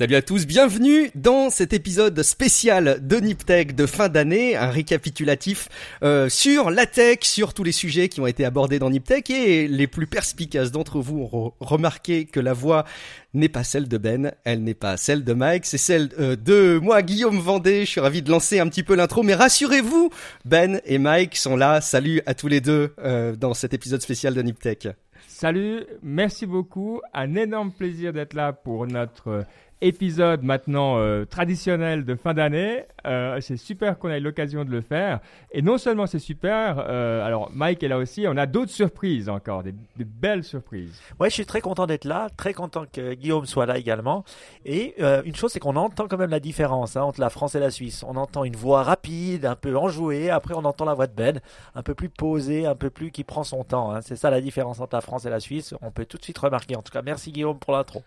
Salut à tous, bienvenue dans cet épisode spécial de Niptech de fin d'année, un récapitulatif euh, sur la tech, sur tous les sujets qui ont été abordés dans Niptech et les plus perspicaces d'entre vous ont remarqué que la voix n'est pas celle de Ben, elle n'est pas celle de Mike, c'est celle euh, de moi, Guillaume Vendée. Je suis ravi de lancer un petit peu l'intro, mais rassurez-vous, Ben et Mike sont là. Salut à tous les deux euh, dans cet épisode spécial de Niptech. Salut, merci beaucoup. Un énorme plaisir d'être là pour notre épisode maintenant euh, traditionnel de fin d'année. Euh, c'est super qu'on ait l'occasion de le faire. Et non seulement c'est super, euh, alors Mike est là aussi, on a d'autres surprises encore, des, belles surprises. Ouais, je suis très content d'être là, très content que Guillaume soit là également. Et une chose, c'est qu'on entend quand même la différence hein, entre la France et la Suisse. On entend une voix rapide, un peu enjouée, après on entend la voix de Ben, un peu plus posée, un peu plus qui prend son temps. Hein. C'est ça la différence entre la France et la Suisse. On peut tout de suite remarquer. En tout cas, merci Guillaume pour l'intro.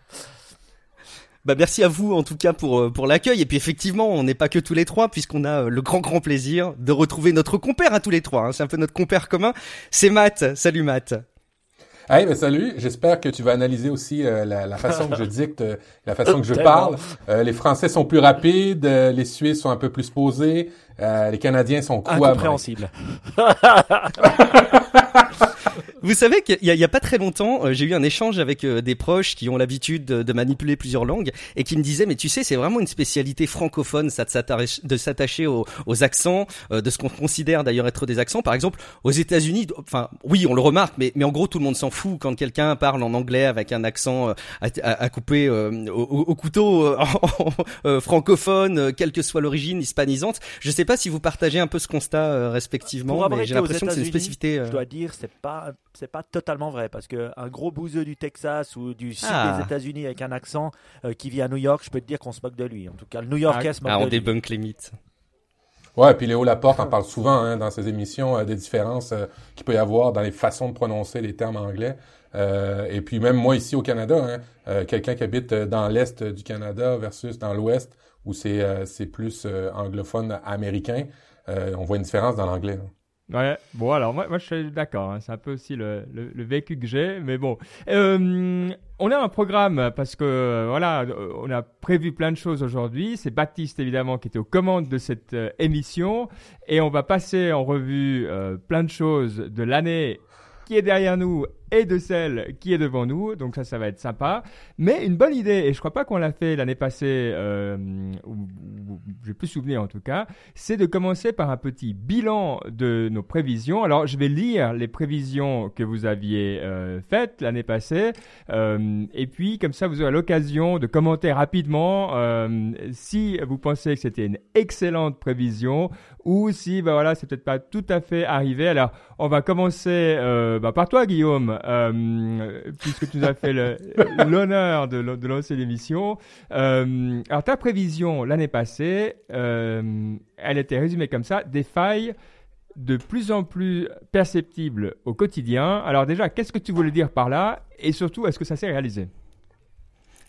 Bah merci à vous en tout cas pour euh, pour l'accueil et puis effectivement on n'est pas que tous les trois puisqu'on a euh, le grand grand plaisir de retrouver notre compère à tous les trois. Hein. C'est un peu notre compère commun. C'est Matt. Salut Matt. Hey, ben salut. J'espère que tu vas analyser aussi euh, la, la, façon que je dicte, la façon que je parle. les Français sont plus rapides, les Suisses sont un peu plus posés, les Canadiens sont quoi Incompréhensible. Vous savez qu'il y, y, a pas très longtemps, euh, j'ai eu un échange avec euh, des proches qui ont l'habitude de, manipuler plusieurs langues et qui me disaient mais tu sais c'est vraiment une spécialité francophone ça de s'attacher aux, aux, accents, euh, de ce qu'on considère d'ailleurs être des accents. Par exemple aux États-Unis, enfin oui on le remarque mais mais en gros tout le monde s'en fout quand quelqu'un parle en anglais avec un accent à, à, couper au, au, couteau francophone, quelle que soit l'origine hispanisante. Je sais pas si vous partagez un peu ce constat respectivement, mais j'ai l'impression que c'est une spécificité. Je dois dire c'est pas c'est pas totalement vrai parce que un gros bouseux du Texas ou du sud ah. des États-Unis avec un accent euh, qui vit à New York, je peux te dire qu'on se moque de lui. En tout cas, le New Yorkais se moque ah, de on débunk les mythes. Ouais, puis Léo Laporte en parle souvent hein, dans ses émissions euh, des différences euh, qu'il peut y avoir dans les façons de prononcer les termes anglais. et puis même moi ici au Canada, hein, quelqu'un qui habite dans l'est du Canada versus dans l'ouest où c'est c'est plus anglophone américain, on voit une différence dans l'anglais. Ouais, bon alors moi, je suis d'accord, hein. c'est un peu aussi le, le, vécu que j'ai, mais bon. Euh, on a un programme parce que voilà, on a prévu plein de choses aujourd'hui. C'est Baptiste évidemment qui était aux commandes de cette euh, émission et on va passer en revue euh, plein de choses de l'année qui est derrière nous et de celle qui est devant nous. Donc ça, ça va être sympa. Mais une bonne idée, et je crois pas qu'on l'a fait l'année passée, euh, ou, je vais plus souvenir en tout cas, c'est de commencer par un petit bilan de nos prévisions. Alors je vais lire les prévisions que vous aviez euh, faites l'année passée, euh, et puis comme ça vous aurez l'occasion de commenter rapidement euh, si vous pensez que c'était une excellente prévision ou si bah voilà c'est peut-être pas tout à fait arrivé. Alors on va commencer euh, bah, par toi Guillaume. Euh, puisque tu nous as fait l'honneur de, de, lancer l'émission. Euh, alors ta prévision l'année passée, euh, elle était résumée comme ça, des failles de plus en plus perceptibles au quotidien. Alors déjà, qu'est-ce que tu voulais dire par là? Et surtout, est-ce que ça s'est réalisé?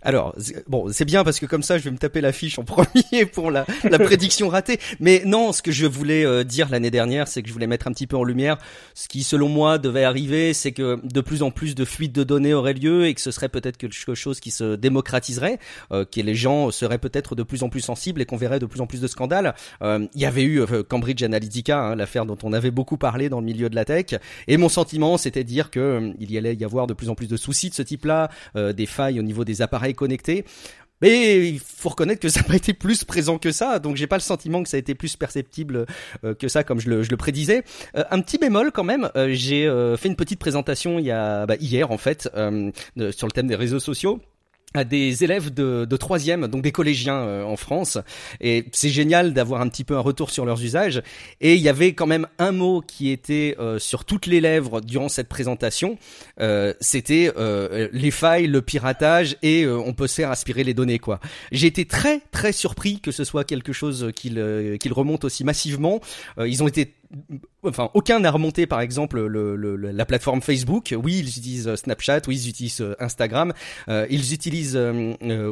Alors, bon, c'est bien parce que comme ça, je vais me taper la fiche en premier pour la, prédiction ratée. Mais non, ce que je voulais euh, dire l'année dernière, c'est que je voulais mettre un petit peu en lumière ce qui, selon moi, devait arriver, c'est que de plus en plus de fuites de données auraient lieu et que ce serait peut-être quelque chose qui se démocratiserait, euh, que les gens seraient peut-être de plus en plus sensibles et qu'on verrait de plus en plus de scandales. Euh, il y avait eu Cambridge Analytica, hein, l'affaire dont on avait beaucoup parlé dans le milieu de la tech, et mon sentiment, c'était dire que il y allait y avoir de plus en plus de soucis de ce type-là, des failles au niveau des appareils connecté. Mais il faut reconnaître que ça n'a pas été plus présent que ça, donc j'ai pas le sentiment que ça a été plus perceptible euh, que ça, comme je le, je le prédisais. Euh, un petit bémol quand même, euh, j'ai fait une petite présentation il y a bah, hier en fait sur le thème des réseaux sociaux à des élèves de, de troisième, donc des collégiens euh, en France. Et c'est génial d'avoir un petit peu un retour sur leurs usages. Et il y avait quand même un mot qui était euh, sur toutes les lèvres durant cette présentation. Euh, C'était euh, les failles, le piratage et on peut se faire aspirer les données. quoi. J'ai été très très surpris que ce soit quelque chose qu'il qu'il remonte aussi massivement. ils ont été enfin aucun n'a remonté par exemple le, le, la plateforme Facebook. Oui, ils utilisent euh, Snapchat, oui, ils utilisent euh, Instagram, euh, ils utilisent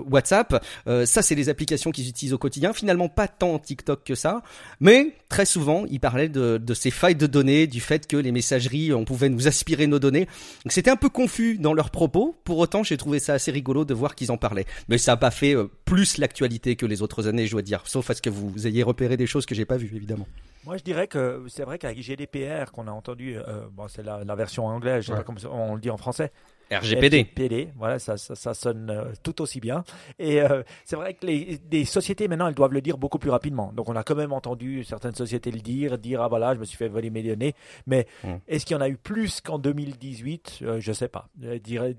WhatsApp. ça, c'est les applications qu'ils utilisent au quotidien. Finalement, pas tant TikTok que ça, mais très souvent, ils parlaient de, de ces failles de données, du fait que les messageries, on pouvait nous aspirer nos données. Donc c'était un peu confus dans leurs propos. Pour autant, j'ai trouvé ça assez rigolo de voir qu'ils en parlaient. Mais ça n'a pas fait plus l'actualité que les autres années, je dois dire. Sauf à ce que vous ayez repéré des choses que j'ai pas vues, évidemment. Moi, je dirais que c'est vrai qu'avec GDPR qu'on a entendu, euh, bon, c'est la, version anglaise, je sais pas comment on le dit en français. RGPD. RGPD, voilà, ça, ça, sonne euh, tout aussi bien. Et euh, c'est vrai que les, sociétés maintenant, elles doivent le dire beaucoup plus rapidement. Donc on a quand même entendu certaines sociétés le dire, dire ah voilà, je me suis fait voler mes données. Mais hmm. est-ce qu'il y en a eu plus qu'en 2018 Je Je sais pas.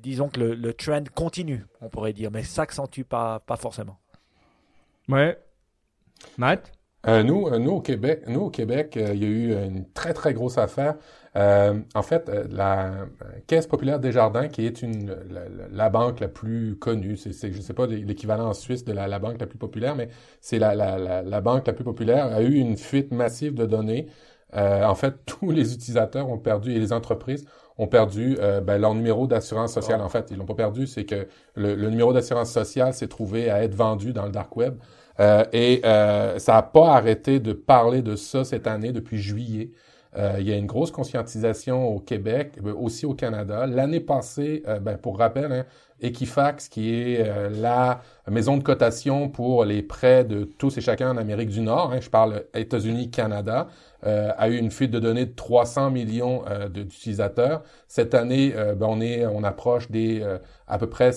disons que le, le, trend continue, on pourrait dire, mais s'accentue pas, pas forcément. Ouais. Matt? Euh, nous, euh, nous au Québec, nous au Québec, euh, il y a eu une très très grosse affaire. en fait, la Caisse populaire des Jardins, qui est une la, banque la plus connue, c'est, je sais pas l'équivalent en Suisse de la, la, banque la plus populaire, mais c'est la, la, la, banque la plus populaire, a eu une fuite massive de données. en fait, tous les utilisateurs ont perdu et les entreprises ont perdu ben, leur numéro d'assurance sociale. En fait, ils l'ont pas perdu, c'est que le, le numéro d'assurance sociale s'est trouvé à être vendu dans le dark web. Euh, et euh, ça n'a pas arrêté de parler de ça cette année depuis juillet. Euh, il y a une grosse conscientisation au Québec, aussi au Canada. L'année passée, ben, pour rappel, hein, Equifax, qui est la maison de cotation pour les prêts de tous et chacun en Amérique du Nord, hein, je parle États-Unis, Canada, a eu une fuite de données de 300 millions d'utilisateurs. Cette année, ben, on est, on approche des à peu près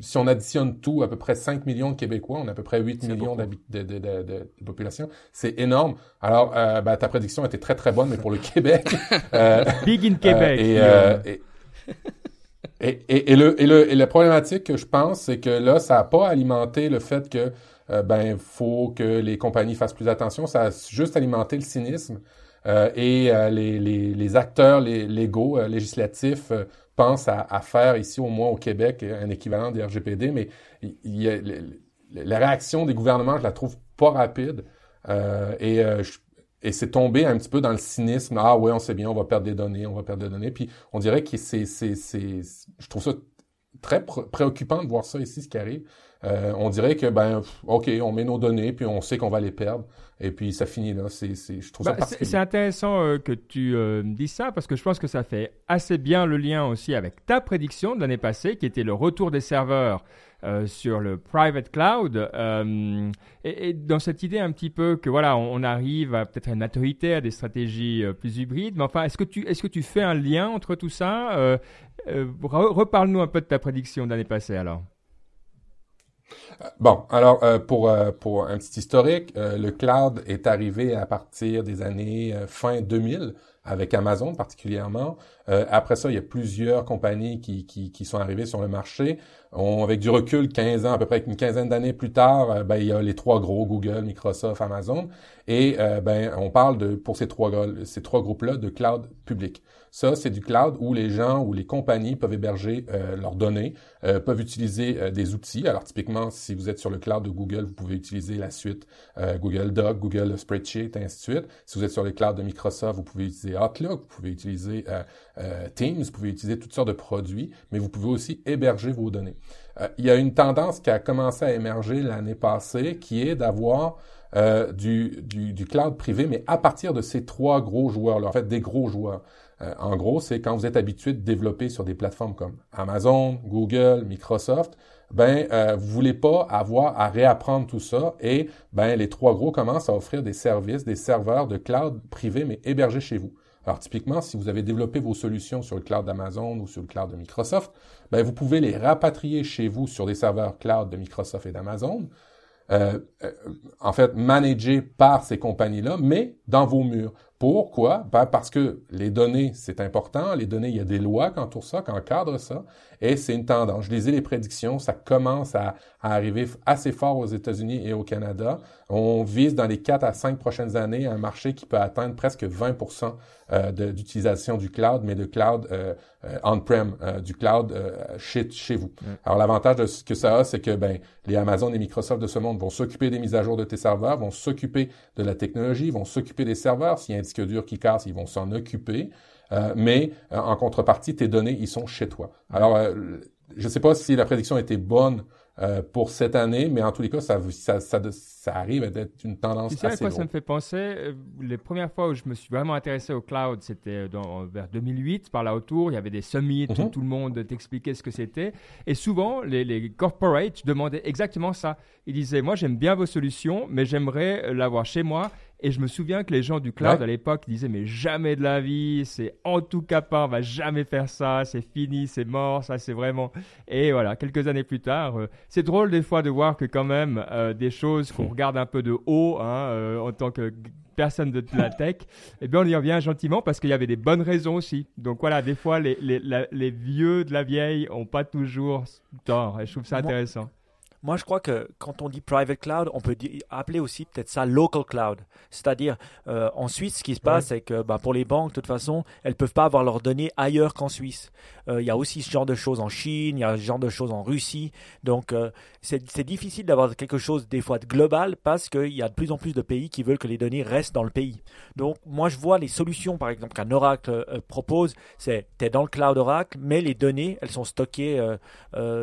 si on additionne tout, à peu près 5 millions de Québécois, on a à peu près 8 millions de, de, de, de, population. C'est énorme. Alors, euh, ben, ta prédiction était très, très bonne, mais pour le Québec... Euh, Big in Québec. Euh, et, et, et, et, le, et, le, et la problématique que je pense, c'est que là, ça n'a pas alimenté le fait que ben faut que les compagnies fassent plus attention. Ça a juste alimenté le cynisme. et les, les, les, acteurs les, légaux, législatifs, pense à, à, faire ici, au moins au Québec, un équivalent des RGPD, mais il, y a, la réaction des gouvernements, je la trouve pas rapide. Euh, et euh, et c'est tombé un petit peu dans le cynisme. Ah ouais, on sait bien, on va perdre des données, on va perdre des données. Puis on dirait que c'est, c'est, c'est, je trouve ça très préoccupant de voir ça ici, ce qui arrive. Euh, on dirait que ben, ok, on met nos données, puis on sait qu'on va les perdre et puis ça finit là. C'est, c'est, je trouve ça bah, C'est intéressant euh, que tu euh, dises ça parce que je pense que ça fait assez bien le lien aussi avec ta prédiction de l'année passée qui était le retour des serveurs euh, sur le private cloud et, et, dans cette idée un petit peu que voilà on, arrive à peut-être une maturité à des stratégies plus hybrides mais enfin est-ce que tu est-ce que tu fais un lien entre tout ça reparle-nous un peu de ta prédiction de l'année passée alors. Bon, alors euh, pour euh, pour un petit historique, euh, le cloud est arrivé à partir des années fin 2000 avec Amazon particulièrement. après ça, il y a plusieurs compagnies qui, qui, qui sont arrivées sur le marché. On, avec du recul, 15 ans, à peu près une quinzaine d'années plus tard, ben, il y a les trois gros, Google, Microsoft, Amazon. Et ben, on parle de, pour ces trois, ces trois groupes-là de cloud public. Ça, c'est du cloud où les gens ou les compagnies peuvent héberger euh, leurs données, euh, peuvent utiliser euh, des outils. Alors typiquement, si vous êtes sur le cloud de Google, vous pouvez utiliser la suite Google Doc, Google Spreadsheet, et ainsi de suite. Si vous êtes sur le cloud de Microsoft, vous pouvez utiliser Outlook, vous pouvez utiliser Teams, vous pouvez utiliser toutes sortes de produits, mais vous pouvez aussi héberger vos données. il y a une tendance qui a commencé à émerger l'année passée, qui est d'avoir du, du, du, cloud privé, mais à partir de ces trois gros joueurs-là, en fait des gros joueurs. Euh, en gros, c'est quand vous êtes habitué de développer sur des plateformes comme Amazon, Google, Microsoft, ben euh, vous voulez pas avoir à réapprendre tout ça et ben les trois gros commencent à offrir des services, des serveurs de cloud privé mais hébergés chez vous. Alors typiquement, si vous avez développé vos solutions sur le cloud d'Amazon ou sur le cloud de Microsoft, ben vous pouvez les rapatrier chez vous sur des serveurs cloud de Microsoft et d'Amazon. Euh, euh en fait, managés par ces compagnies-là, mais dans vos murs. Pourquoi? Ben parce que les données, c'est important. Les données, il y a des lois qui entourent ça, qui encadrent ça. Et c'est une tendance. Je lisais les prédictions. Ça commence à, arriver assez fort aux États-Unis et au Canada. On vise dans les 4 à 5 prochaines années un marché qui peut atteindre presque 20% euh, d'utilisation du cloud, mais de cloud euh, euh, on-prem, du cloud chez, chez vous. Alors l'avantage de ce que ça a, c'est que ben, les Amazon et Microsoft de ce monde vont s'occuper des mises à jour de tes serveurs, vont s'occuper de la technologie, vont s'occuper des serveurs. S'il y a un disque dur qui casse, ils vont s'en occuper. Euh, mais euh, en contrepartie, tes données, ils sont chez toi. Alors, euh, je ne sais pas si la prédiction était bonne euh, pour cette année, mais en tous les cas, ça, ça, ça, ça arrive à être une tendance tu sais assez à quoi ça me fait penser? Euh, Les premières fois où je me suis vraiment intéressé au cloud, c'était dans- vers 2008, par là autour. Il y avait des summits, Mhm. tout le monde t'expliquait ce que c'était. Et souvent, les, les corporates demandaient exactement ça. Ils disaient, moi j'aime bien vos solutions, mais j'aimerais euh, l'avoir chez moi. Et je me souviens que les gens du cloud Ouais. à l'époque disaient, mais jamais de la vie, c'est en tout cas pas, on va jamais faire ça, c'est fini, c'est mort, ça c'est vraiment... Et voilà, quelques années plus tard, euh, c'est drôle des fois de voir que quand même euh, des choses qu'on regarde un peu de haut hein, euh, en tant que personne de la tech, eh bien on y revient gentiment parce qu'il y avait des bonnes raisons aussi. Donc voilà, des fois les, les, la- les vieux de la vieille ont pas toujours tort et je trouve ça intéressant. Moi, je crois que quand on dit private cloud, on peut appeler aussi peut-être ça local cloud. C'est-à-dire, euh, en Suisse, ce qui se passe, c'est que bah, pour les banques, de toute façon, elles peuvent pas avoir leurs données ailleurs qu'en Suisse. Euh, Il y a aussi ce genre de choses en Chine, il y a ce genre de choses en Russie. Donc, euh, c'est difficile d'avoir quelque chose des fois de global parce qu'il y a de plus en plus de pays qui veulent que les données restent dans le pays. Donc, moi, je vois les solutions, par exemple, qu'un Oracle propose, c'est tu es dans le cloud Oracle, mais les données, elles sont stockées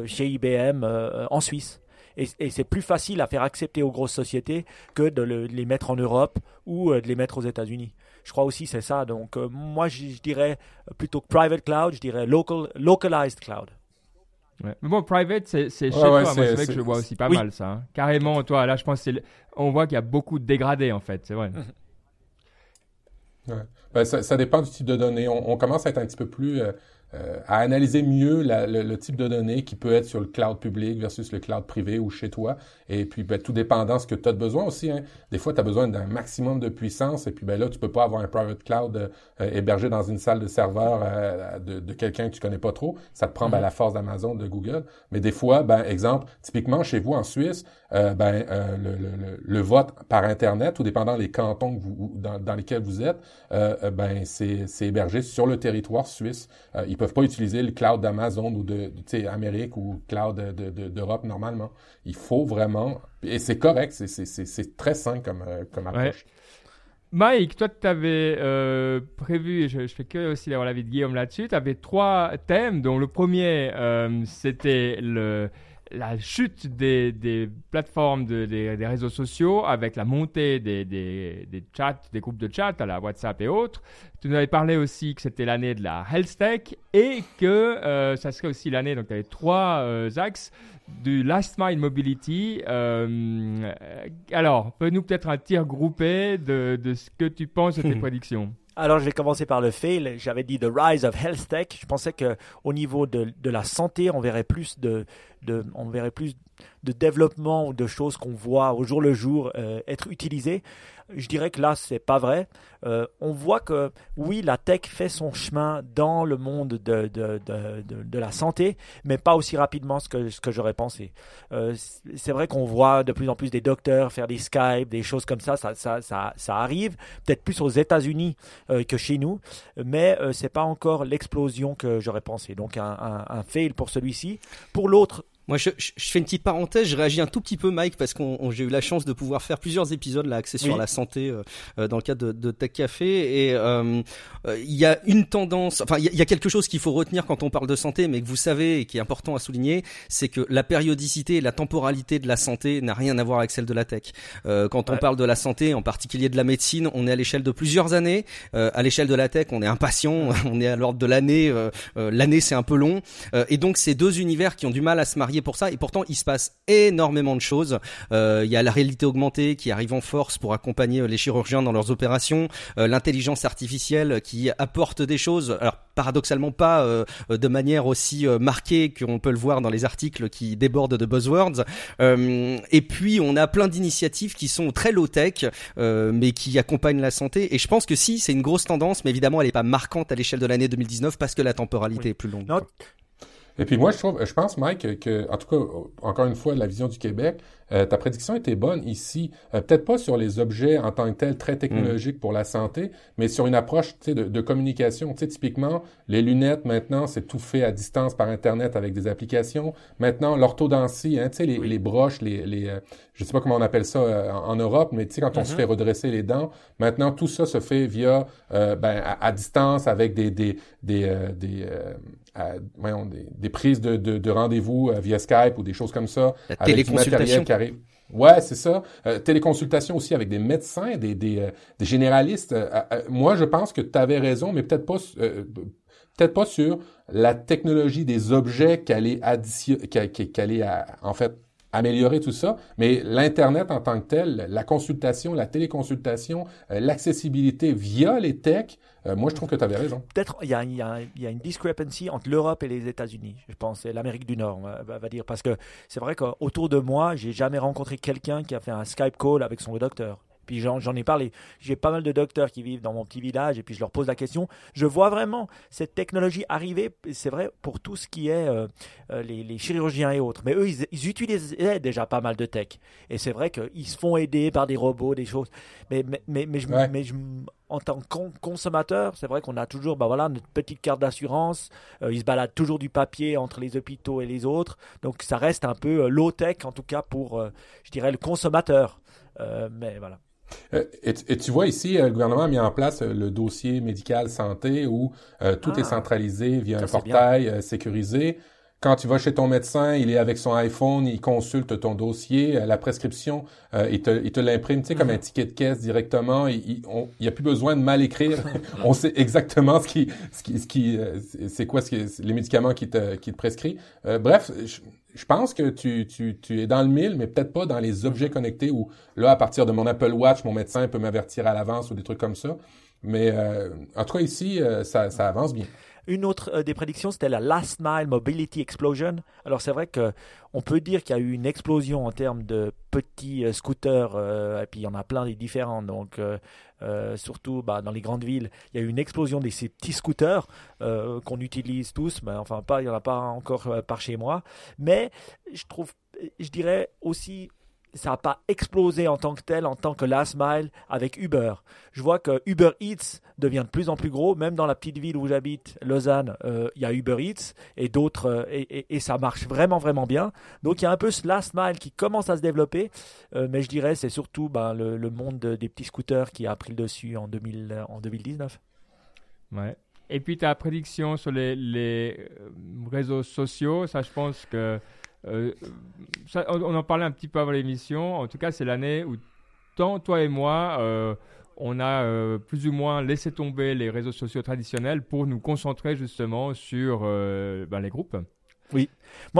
chez IBM en Suisse. Et, et c'est plus facile à faire accepter aux grosses sociétés que de, le- de les mettre en Europe ou euh, de les mettre aux États-Unis. Je crois aussi c'est ça. Donc euh, moi je, je dirais plutôt que private cloud, je dirais local, localized cloud. Ouais. Mais bon, private, c'est chez Ouais, ouais, toi. C'est- vrai que je vois aussi pas oui. mal ça. hein. Carrément, toi, là, je pense que le- on voit qu'il y a beaucoup de dégradés en fait. C'est vrai. Ben, ça, ça dépend du type de données. On, on commence à être un petit peu plus euh, euh, à analyser mieux la- le, le type de données qui peut être sur le cloud public versus le cloud privé ou chez toi. Et puis, ben, tout dépendant ce que tu as besoin aussi. Hein. Des fois, tu as besoin d'un maximum de puissance et puis ben, là, tu peux pas avoir un private cloud euh, euh, hébergé dans une salle de serveur euh, de, de quelqu'un que tu connais pas trop. Ça te prend ben, la force d'Amazon, de Google. Mais des fois, ben, exemple, typiquement chez vous en Suisse, ben, le, le, le, vote par Internet, tout dépendant les cantons que vous, dans, dans lesquels vous êtes, ben, c'est hébergé sur le territoire suisse. Ils peuvent pas utiliser le cloud d'Amazon ou de, Amérique ou cloud de- de- d'Europe normalement. Il faut vraiment, et c'est correct, c'est- très sain comme, euh, comme approche. Mike, toi, tu avais prévu, et je, je fais que aussi d'avoir l'avis de Guillaume là-dessus, tu avais trois thèmes, dont le premier, euh, c'était le, la chute des, des plateformes, de- des, des réseaux sociaux, avec la montée des, des, des chats, des groupes de chat à la WhatsApp et autres. Tu nous avais parlé aussi que c'était l'année de la health tech et que euh, ça serait aussi l'année, donc tu avais trois euh, axes du Last Mile Mobility. Euh, alors, fais-nous peut-être un tir groupé de, de ce que tu penses de tes prédictions. Alors je vais commencer par le fail. J'avais dit the rise of health tech. Je pensais que au niveau de, la santé, on verrait plus de, de on verrait plus de développement ou de choses qu'on voit au jour le jour euh, être utilisées. Je dirais que là, c'est pas vrai. Euh, on voit que oui, la tech fait son chemin dans le monde de, de, de, la santé, mais pas aussi rapidement ce que, que j'aurais pensé. Euh, c'est vrai qu'on voit de plus en plus des docteurs faire des Skype, des choses comme ça, ça, ça, ça, arrive, peut-être plus aux États-Unis que chez nous, mais c'est pas encore l'explosion que j'aurais pensé. Donc un fail pour celui-ci. Pour l'autre, Moi, je, je, je fais une petite parenthèse. Je réagis un tout petit peu, Mike, parce qu'on on- j'ai eu la chance de pouvoir faire plusieurs épisodes là axés sur la santé euh, euh, dans le cadre de, de Tech Café. Et euh, euh, il y a une tendance, enfin, il y, a- il y a quelque chose qu'il faut retenir quand on parle de santé, mais que vous savez et qui est important à souligner, c'est que la périodicité et la temporalité de la santé n'a rien à voir avec celle de la tech. Euh, quand on Ouais. parle de la santé, en particulier de la médecine, on est à l'échelle de plusieurs années. Euh, à l'échelle de la tech, on est impatient, on est à l'ordre de l'année. euh, euh, l'année, c'est un peu long. Euh, et donc, c'est deux univers qui ont du mal à se marier pour ça. Et pourtant, il se passe énormément de choses. Euh, il y a la réalité augmentée qui arrive en force pour accompagner euh, les chirurgiens dans leurs opérations. Euh, L'intelligence artificielle qui apporte des choses. Alors, paradoxalement pas euh, de manière aussi marquée qu'on peut le voir dans les articles qui débordent de buzzwords. Et puis, on a plein d'initiatives qui sont très low-tech, euh, mais qui accompagnent la santé. Et je pense que si, c'est une grosse tendance, mais évidemment, elle n'est pas marquante à l'échelle de l'année 2019 parce que la temporalité Oui. est plus longue. Non. Et puis moi, je trouve, je pense, Mike, que, en tout cas, encore une fois, la vision du Québec, euh, ta prédiction était bonne ici. Euh, Peut-être pas sur les objets en tant que tels très technologiques pour la santé, mais sur une approche tu sais, de, de communication. Tu sais, typiquement, les lunettes, maintenant, c'est tout fait à distance par Internet avec des applications. Maintenant, l'orthodontie, hein, tu sais, les, Oui. les broches, les, les euh, je sais pas comment on appelle ça euh, en, en Europe, mais tu sais, quand on se Mhm. fait redresser les dents, maintenant, tout ça se fait via, euh, ben, à, à distance avec des, des, des, euh, des, euh, voyons, des, des, prises de, de, de rendez-vous via Skype ou des choses comme ça. La téléconsultation. Qui arrive. Ouais, c'est ça. Euh, téléconsultation aussi avec des médecins, des, des, euh, des généralistes. Euh, moi, je pense que tu avais raison, mais peut-être pas peut-être pas sur la technologie des objets qu'elle est qu'elle est en fait améliorer tout ça, mais l'Internet en tant que tel, la consultation, la téléconsultation, l'accessibilité via les techs, moi je trouve que tu avais raison. Peut-être il y a, y, y a, une discrepancy entre l'Europe et les États-Unis, je pense, et l'Amérique du Nord, on va, dire, parce que c'est vrai qu'autour de moi, j'ai jamais rencontré quelqu'un qui a fait un Skype call avec son docteur. Puis j'en ai parlé. J'ai pas mal de docteurs qui vivent dans mon petit village et puis je leur pose la question. Je vois vraiment cette technologie arriver. C'est vrai pour tout ce qui est euh, euh, les, chirurgiens et autres. Mais eux, ils, utilisaient déjà pas mal de tech. Et c'est vrai qu'ils se font aider par des robots, des choses. Mais, mais, mais, je, mais je, en tant que consommateur, c'est vrai qu'on a toujours bah voilà, notre petite carte d'assurance. Euh, ils se baladent toujours du papier entre les hôpitaux et les autres. Donc ça reste un peu low-tech, en tout cas pour, je dirais, le consommateur. mais voilà. Euh, et, tu vois ici, euh, le gouvernement a mis en place euh, le dossier médical santé où tout est ah. centralisé via un portail sécurisé. Quand tu vas chez ton médecin, il est avec son iPhone, il consulte ton dossier, la prescription, il te, il te l'imprime, tu sais, comme un mhm. ticket de caisse directement. Il n'y a plus besoin de mal écrire. on sait exactement ce qui, ce qui, ce qui, c'est quoi ce qui, les médicaments qui te, qui te prescrit. bref, je pense que tu, tu, tu es dans le mille, mais peut-être pas dans les objets connectés où, là, à partir de mon Apple Watch, mon médecin peut m'avertir à l'avance ou des trucs comme ça. Mais euh, en tout cas, ici, euh, ça, ça avance bien. Une autre euh, des prédictions, c'était la Last Mile Mobility Explosion. Alors c'est vrai que on peut dire qu'il y a eu une explosion en termes de petits euh, scooters, euh, et puis il y en a plein des différents. Donc surtout bah, dans les grandes villes, il y a eu une explosion de ces petits scooters qu'on utilise tous, mais enfin pas, il n'y en a pas encore par chez moi. Mais je trouve, je dirais aussi ça n'a pas explosé en tant que tel, en tant que last mile avec Uber. Je vois que Uber Eats devient de plus en plus gros, même dans la petite ville où j'habite, Lausanne, euh, il y a Uber Eats et d'autres, euh, et, ça marche vraiment, vraiment bien. Donc il y a un peu ce last mile qui commence à se développer, euh, mais je dirais c'est surtout ben, le, monde des petits scooters qui a pris le dessus en, 2000, en 2019. Ouais. Et puis ta prédiction sur les réseaux sociaux, ça je pense que euh, on, en parlait un petit peu avant l'émission. En tout cas, c'est l'année où tant toi et moi, euh, on a euh, plus ou moins laissé tomber les réseaux sociaux traditionnels pour nous concentrer justement sur ben, les groupes. Oui.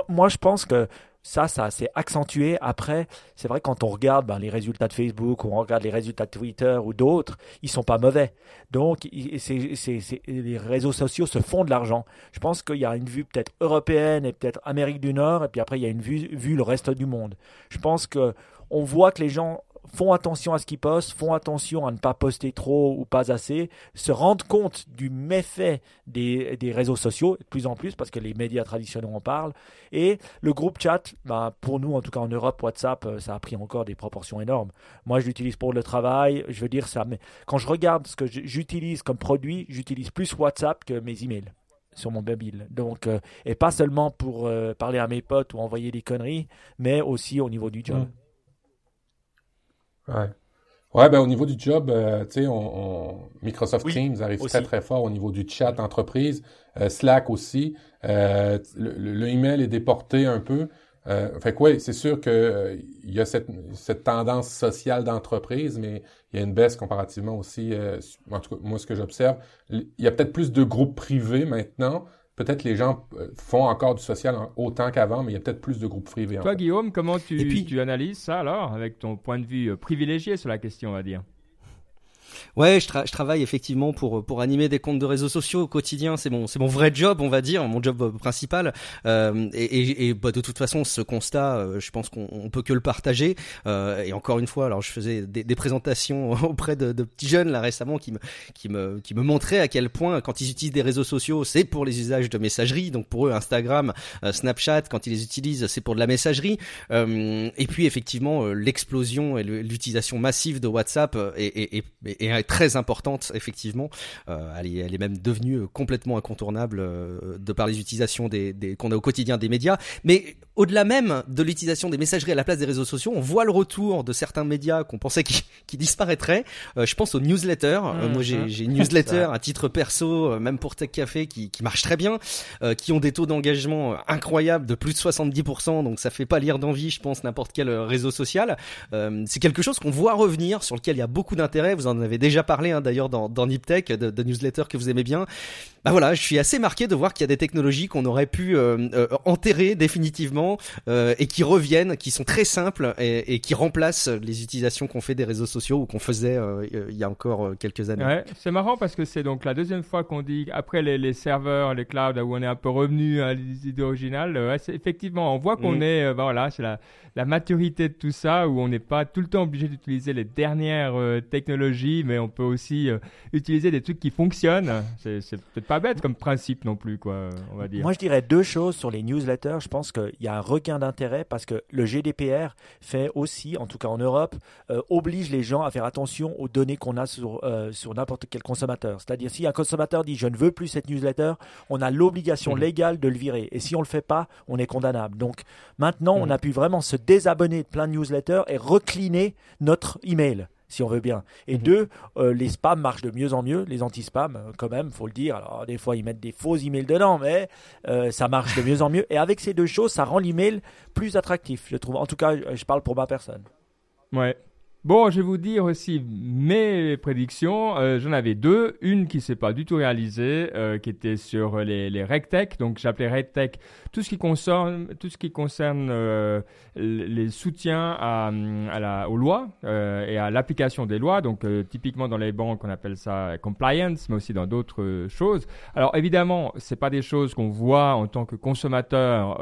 Moi, je pense que ça, ça s'est accentué. Après, c'est vrai, quand on regarde ben, les résultats de Facebook ou on regarde les résultats de Twitter ou d'autres, ils sont pas mauvais. Donc, les réseaux sociaux se font de l'argent. Je pense qu'il y a une vue peut-être européenne et peut-être Amérique du Nord, et puis après, il y a une vue, vue le reste du monde. Je pense que on voit que les gens font attention à ce qu'ils postent, font attention à ne pas poster trop ou pas assez, se rendent compte du méfait des, des réseaux sociaux, de plus en plus, parce que les médias traditionnels en parlent. Et le groupe chat, bah, pour nous, en tout cas en Europe, WhatsApp, euh, ça a pris encore des proportions énormes. Moi, je l'utilise pour le travail, je veux dire ça, mais quand je regarde ce que j'utilise comme produit, j'utilise plus WhatsApp que mes emails sur mon mobile. Donc, euh, et pas seulement pour euh, parler à mes potes ou envoyer des conneries, mais aussi au niveau du job. Mmh. Ouais. Ouais, ben au niveau du job, euh, tu sais, on, Microsoft Teams arrive très très fort au niveau du chat entreprise, euh, Slack aussi. Euh, le, email est déporté un peu. Euh, fait que c'est sûr que il y a cette, cette tendance sociale d'entreprise, mais il y a une baisse comparativement aussi. en tout cas, moi, ce que j'observe, il y a peut-être plus de groupes privés maintenant, peut-être les gens euh, font encore du social autant qu'avant, mais il y a peut-être plus de groupes privés. Toi, Guillaume, comment tu, tu analyses ça alors, avec ton point de vue euh, privilégié sur la question, on va dire? Ouais, je, travaille effectivement pour pour animer des comptes de réseaux sociaux au quotidien. C'est mon c'est mon vrai job, on va dire, mon job euh, principal. Euh, et, bah, de toute façon, ce constat, euh, je pense qu'on peut que le partager. Et encore une fois, alors je faisais des, présentations auprès de, petits jeunes là récemment qui me qui me qui me montraient à quel point quand ils utilisent des réseaux sociaux, c'est pour les usages de messagerie. Donc pour eux, Instagram, Snapchat, quand ils les utilisent, c'est pour de la messagerie. et puis effectivement, l'explosion et l'utilisation massive de WhatsApp est, est très importante effectivement. Euh, elle, est, est, même devenue complètement incontournable euh, de par les utilisations qu'on a au quotidien des médias. Mais au-delà même de l'utilisation des messageries à la place des réseaux sociaux, on voit le retour de certains médias qu'on pensait qui, qui disparaîtraient. Euh, je pense aux newsletters. Euh, moi, j'ai, Mhm. j'ai une newsletter à titre perso, euh, même pour Tech Café, qui, qui marche très bien, euh, qui ont des taux d'engagement incroyables de plus de 70%. Donc, ça fait pas lire d'envie, je pense, n'importe quel réseau social. Euh, c'est quelque chose qu'on voit revenir, sur lequel il y a beaucoup d'intérêt. Vous en avez déjà parlé, hein, d'ailleurs, dans, dans Niptech, de, de newsletters que vous aimez bien. Bah voilà, je suis assez marqué de voir qu'il y a des technologies qu'on aurait pu enterrer définitivement euh, et qui reviennent, qui sont très simples et, et qui remplacent les utilisations qu'on fait des réseaux sociaux ou qu'on faisait euh, il y a encore euh, quelques années. Ouais, c'est marrant parce que c'est donc la deuxième fois qu'on dit après les, les serveurs, les clouds où on est un peu revenu à l'idée originale. euh, effectivement, on voit qu'on Mm. est, bah voilà, c'est la, la maturité de tout ça où on n'est pas tout le temps obligé d'utiliser les dernières euh, technologies, mais on peut aussi euh, utiliser des trucs qui fonctionnent. C'est c'est peut-être pas bête comme principe non plus, quoi, on va dire. Moi, je dirais deux choses sur les newsletters. Je pense qu'il y a un regain d'intérêt parce que le GDPR fait aussi, en tout cas en Europe, euh, oblige les gens à faire attention aux données qu'on a sur, euh, sur n'importe quel consommateur. C'est-à-dire, si un consommateur dit je ne veux plus cette newsletter, on a l'obligation Mhm. légale de le virer. Et si on le fait pas, on est condamnable. Donc maintenant, on Mhm. a pu vraiment se désabonner de plein de newsletters et recliner notre email si on veut bien. Et Mhm. deux, euh, les spams marchent de mieux en mieux, les anti-spams euh, quand même, faut le dire. Alors des fois ils mettent des faux emails dedans, mais euh, ça marche de mieux en mieux. Et avec ces deux choses, ça rend l'email plus attractif, je trouve. En tout cas, je parle pour ma personne. Ouais. Bon, je vais vous dire aussi mes prédictions. Euh, J'en avais deux. Une qui s'est pas du tout réalisée, euh, qui était sur les, les RegTech. Donc, j'appelais RegTech tout ce qui concerne, tout ce qui concerne euh, les soutiens à, la, aux lois et à l'application des lois. Donc, typiquement dans les banques, on appelle ça compliance, mais aussi dans d'autres choses. Alors, évidemment, c'est pas des choses qu'on voit en tant que consommateur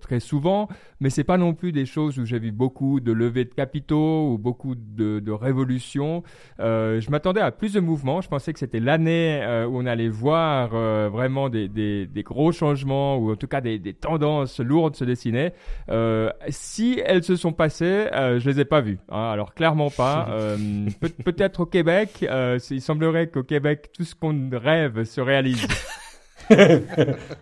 très souvent, mais c'est pas non plus des choses où j'ai vu beaucoup de levées de capitaux ou beaucoup de, de révolutions. Euh, je m'attendais à plus de mouvements. Je pensais que c'était l'année euh, où on allait voir euh, vraiment des, des, des gros changements ou en tout cas des, des tendances lourdes se dessiner. Euh, si elles se sont passées, euh, je les ai pas vues. hein. Alors clairement pas. Euh, peut- Peut-être au Québec. euh, il semblerait qu'au Québec tout ce qu'on rêve se réalise.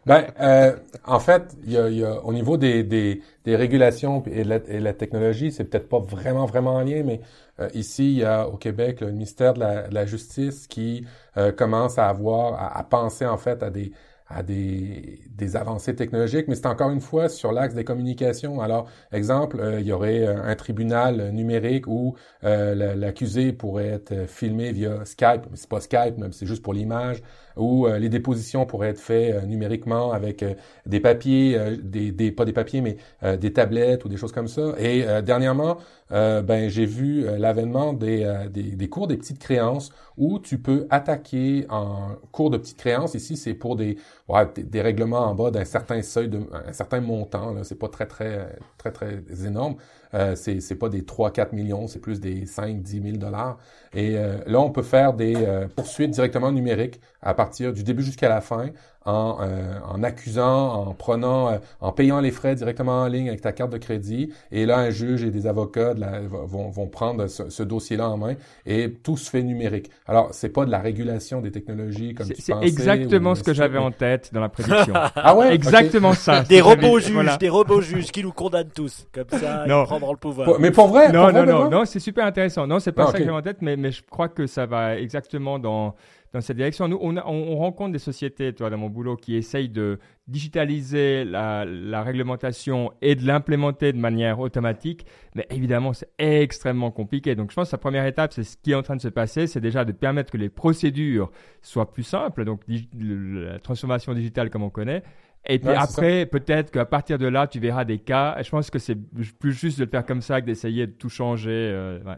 Ben, euh, en fait, y a, y a- au niveau des, des, des régulations et de la, et de la technologie, c'est peut-être pas vraiment vraiment en lien, mais euh, ici, il y a au Québec le ministère de la, de la Justice qui euh, commence à avoir, à, à penser en fait à des à des, des avancées technologiques, mais c'est encore une fois sur l'axe des communications. Alors, exemple, euh, il y aurait un tribunal numérique où euh, la- l'accusé pourrait être filmé via Skype, mais c'est pas Skype, mais c'est juste pour l'image, où euh, les dépositions pourraient être faites euh, numériquement avec euh, des papiers, des, des pas des papiers, mais des tablettes ou des choses comme ça. Et dernièrement, ben j'ai vu l'avènement des, des, des cours des petites créances où tu peux attaquer en cours de petites créances. Ici, c'est pour des, ouais, des règlements en bas d'un certain seuil, de, un certain montant. Là, c'est pas très très très très énorme. Euh, c'est c'est pas des 3-4 millions, c'est plus des 5-10 000 dollars. Et euh, là, on peut faire des euh, poursuites directement numériques à partir du début jusqu'à la fin en, euh, en accusant, en prenant, euh, en payant les frais directement en ligne avec ta carte de crédit. Et là, un juge et des avocats de la- vont, vont prendre ce, ce dossier-là en main et tout se fait numérique. Alors, c'est pas de la régulation des technologies comme C'est tu c'est pensais. exactement ou ce que j'avais en tête dans la prédiction. Ah ouais? Exactement ça. Des C'est robots juges, voilà. des robots juges qui nous condamnent tous. Comme ça, Non. ils prendront le pouvoir. Ok. Mais pour vrai? Non, pour vrai, non, non, non, c'est super intéressant. Non, c'est pas Ah, ça que j'avais en tête, mais, mais je crois que ça va exactement dans, dans cette direction. Nous, on, a- on, on rencontre des sociétés, toi, dans mon boulot, qui essayent de digitaliser la, la réglementation et de l'implémenter de manière automatique. Mais évidemment, c'est extrêmement compliqué. Donc, je pense que la première étape, c'est ce qui est en train de se passer, c'est déjà de permettre que les procédures soient plus simples. Donc, la transformation digitale comme on connaît. Et puis Ouais, après, peut-être qu'à partir de là, tu verras des cas. Je pense que c'est plus juste de le faire comme ça que d'essayer de tout changer. euh, ouais.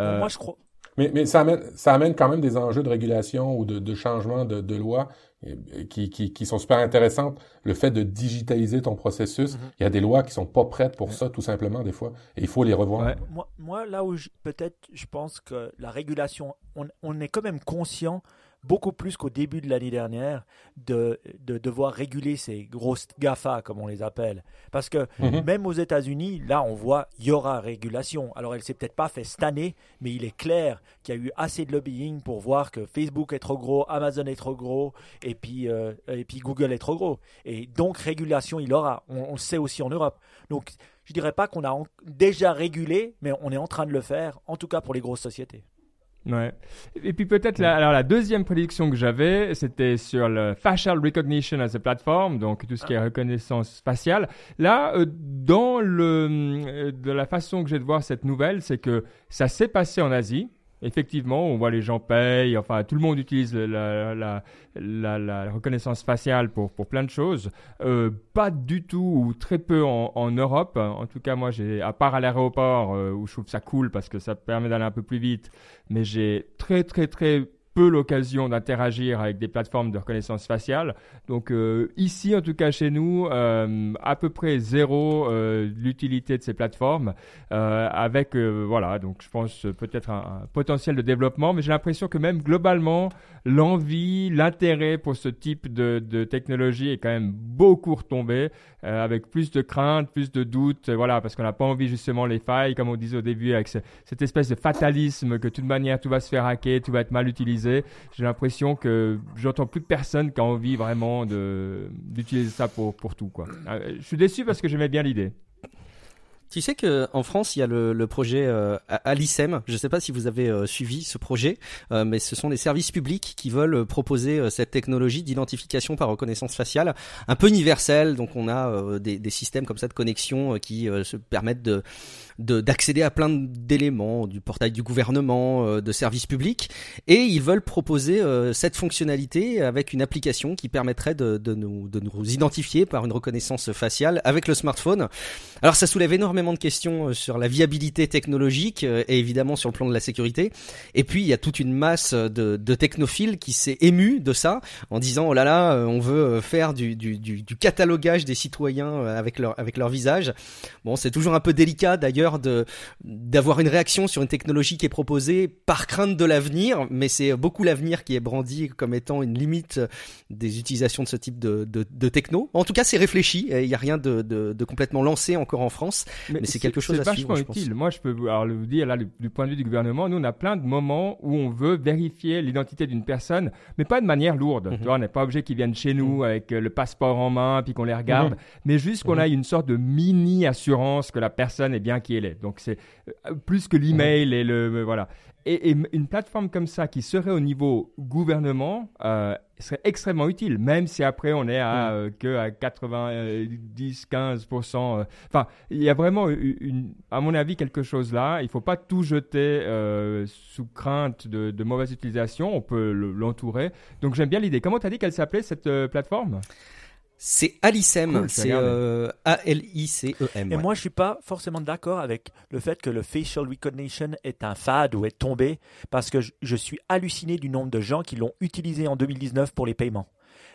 Euh, Moi, je crois. Mais, mais ça, amène, ça amène quand même des enjeux de régulation ou de, de changement de, de loi euh, qui, qui, qui sont super intéressantes. Le fait de digitaliser ton processus, Mhm. il y a des lois qui sont pas prêtes pour ça, tout simplement, des fois, et il faut les revoir. Ouais. Moi, moi, là où je- peut-être je pense que la régulation, on, on est quand même conscient beaucoup plus qu'au début de l'année dernière, de, de devoir réguler ces grosses GAFA, comme on les appelle. Parce que Mhm. même aux États-Unis, là, on voit, il y aura régulation. Alors, elle s'est peut-être pas fait cette année, mais il est clair qu'il y a eu assez de lobbying pour voir que Facebook est trop gros, Amazon est trop gros, et puis, euh, et puis Google est trop gros. Et donc, régulation, il aura. On, on le sait aussi en Europe. Donc, je dirais pas qu'on a en- déjà régulé, mais on est en train de le faire, en tout cas pour les grosses sociétés. Ouais. Et puis peut-être la, alors la deuxième prédiction que j'avais, c'était sur le facial recognition as a platform, donc tout ce qui est reconnaissance faciale. Là, euh, dans le euh, de la façon que j'ai de voir cette nouvelle, c'est que ça s'est passé en Asie. Effectivement, on voit les gens payent, enfin tout le monde utilise la, reconnaissance faciale pour, pour plein de choses. Euh, pas du tout ou très peu en, en Europe. En tout cas, moi, j'ai, à part à l'aéroport euh, où je trouve ça cool parce que ça permet d'aller un peu plus vite, mais j'ai très très très peu l'occasion d'interagir avec des plateformes de reconnaissance faciale. Donc euh, ici, en tout cas chez nous, euh, à peu près zéro euh, l'utilité de ces plateformes, avec voilà, donc je pense peut-être un potentiel de développement, mais j'ai l'impression que même globalement, l'envie, l'intérêt pour ce type de, de technologie est quand même beaucoup retombé, euh, avec plus de craintes, plus de doutes, euh, voilà, parce qu'on n'a pas envie justement les failles, comme on disait au début, avec ce- cette espèce de fatalisme que de toute manière tout va se faire hacker, tout va être mal utilisé. J'ai l'impression que j'entends plus personne qui a envie vraiment d'utiliser ça pour pour tout quoi. Euh, je suis déçu parce que j'aimais bien l'idée. Tu sais que en France, il y a le, le projet euh, Alicem. Je ne sais pas si vous avez euh, suivi ce projet, euh, mais ce sont des services publics qui veulent euh, proposer euh, cette technologie d'identification par reconnaissance faciale, un peu universelle. Donc, on a euh, des, des systèmes comme ça de connexion qui se permettent de de- d'accéder à plein d'éléments du portail du gouvernement, de services publics, et ils veulent proposer cette fonctionnalité avec une application qui permettrait de, de nous de nous identifier par une reconnaissance faciale avec le smartphone. Alors ça soulève énormément de questions euh, sur la viabilité technologique euh, et évidemment sur le plan de la sécurité. Et puis il y a toute une masse de, technophiles qui s'est ému de ça en disant oh là là euh, on veut faire du, du, catalogage des citoyens avec leur avec leur visage. Bon c'est toujours un peu délicat d'ailleurs de d'avoir une réaction sur une technologie qui est proposée par crainte de l'avenir, mais c'est beaucoup l'avenir qui est brandi comme étant une limite des utilisations de ce type de, de, techno. En tout cas c'est réfléchi. Il n'y a rien de, de complètement lancé encore en France. Mais c'est quelque chose c'est à suivre, vachement utile. Moi, je peux vous, dire là, du, point de vue du gouvernement, nous, on a plein de moments où on veut vérifier l'identité d'une personne, mais pas de manière lourde. Mhm. Tu vois, on n'est pas obligé qu'ils viennent chez nous avec euh, le passeport en main puis qu'on les regarde, Mhm. mais juste qu'on Mhm. ait une sorte de mini assurance que la personne est bien qui elle est. Donc c'est euh, plus que l'email et le euh, voilà. Et, et une plateforme comme ça qui serait au niveau gouvernement euh, serait extrêmement utile, même si après on est à euh, que à 90, 15 euh, Enfin, il y a vraiment une, une- à mon avis quelque chose là. Il faut pas tout jeter sous crainte de, de mauvaise utilisation. On peut le- l'entourer. Donc j'aime bien l'idée. Comment t'as dit qu'elle s'appelait cette plateforme? C'est Alicem, Cool, c'est regarder. euh, A-L-I-C-E-M. Et ouais. moi, je suis pas forcément d'accord avec le fait que le facial recognition est un fad ou est tombé, parce que je, je suis halluciné du nombre de gens qui l'ont utilisé en 2019 pour les paiements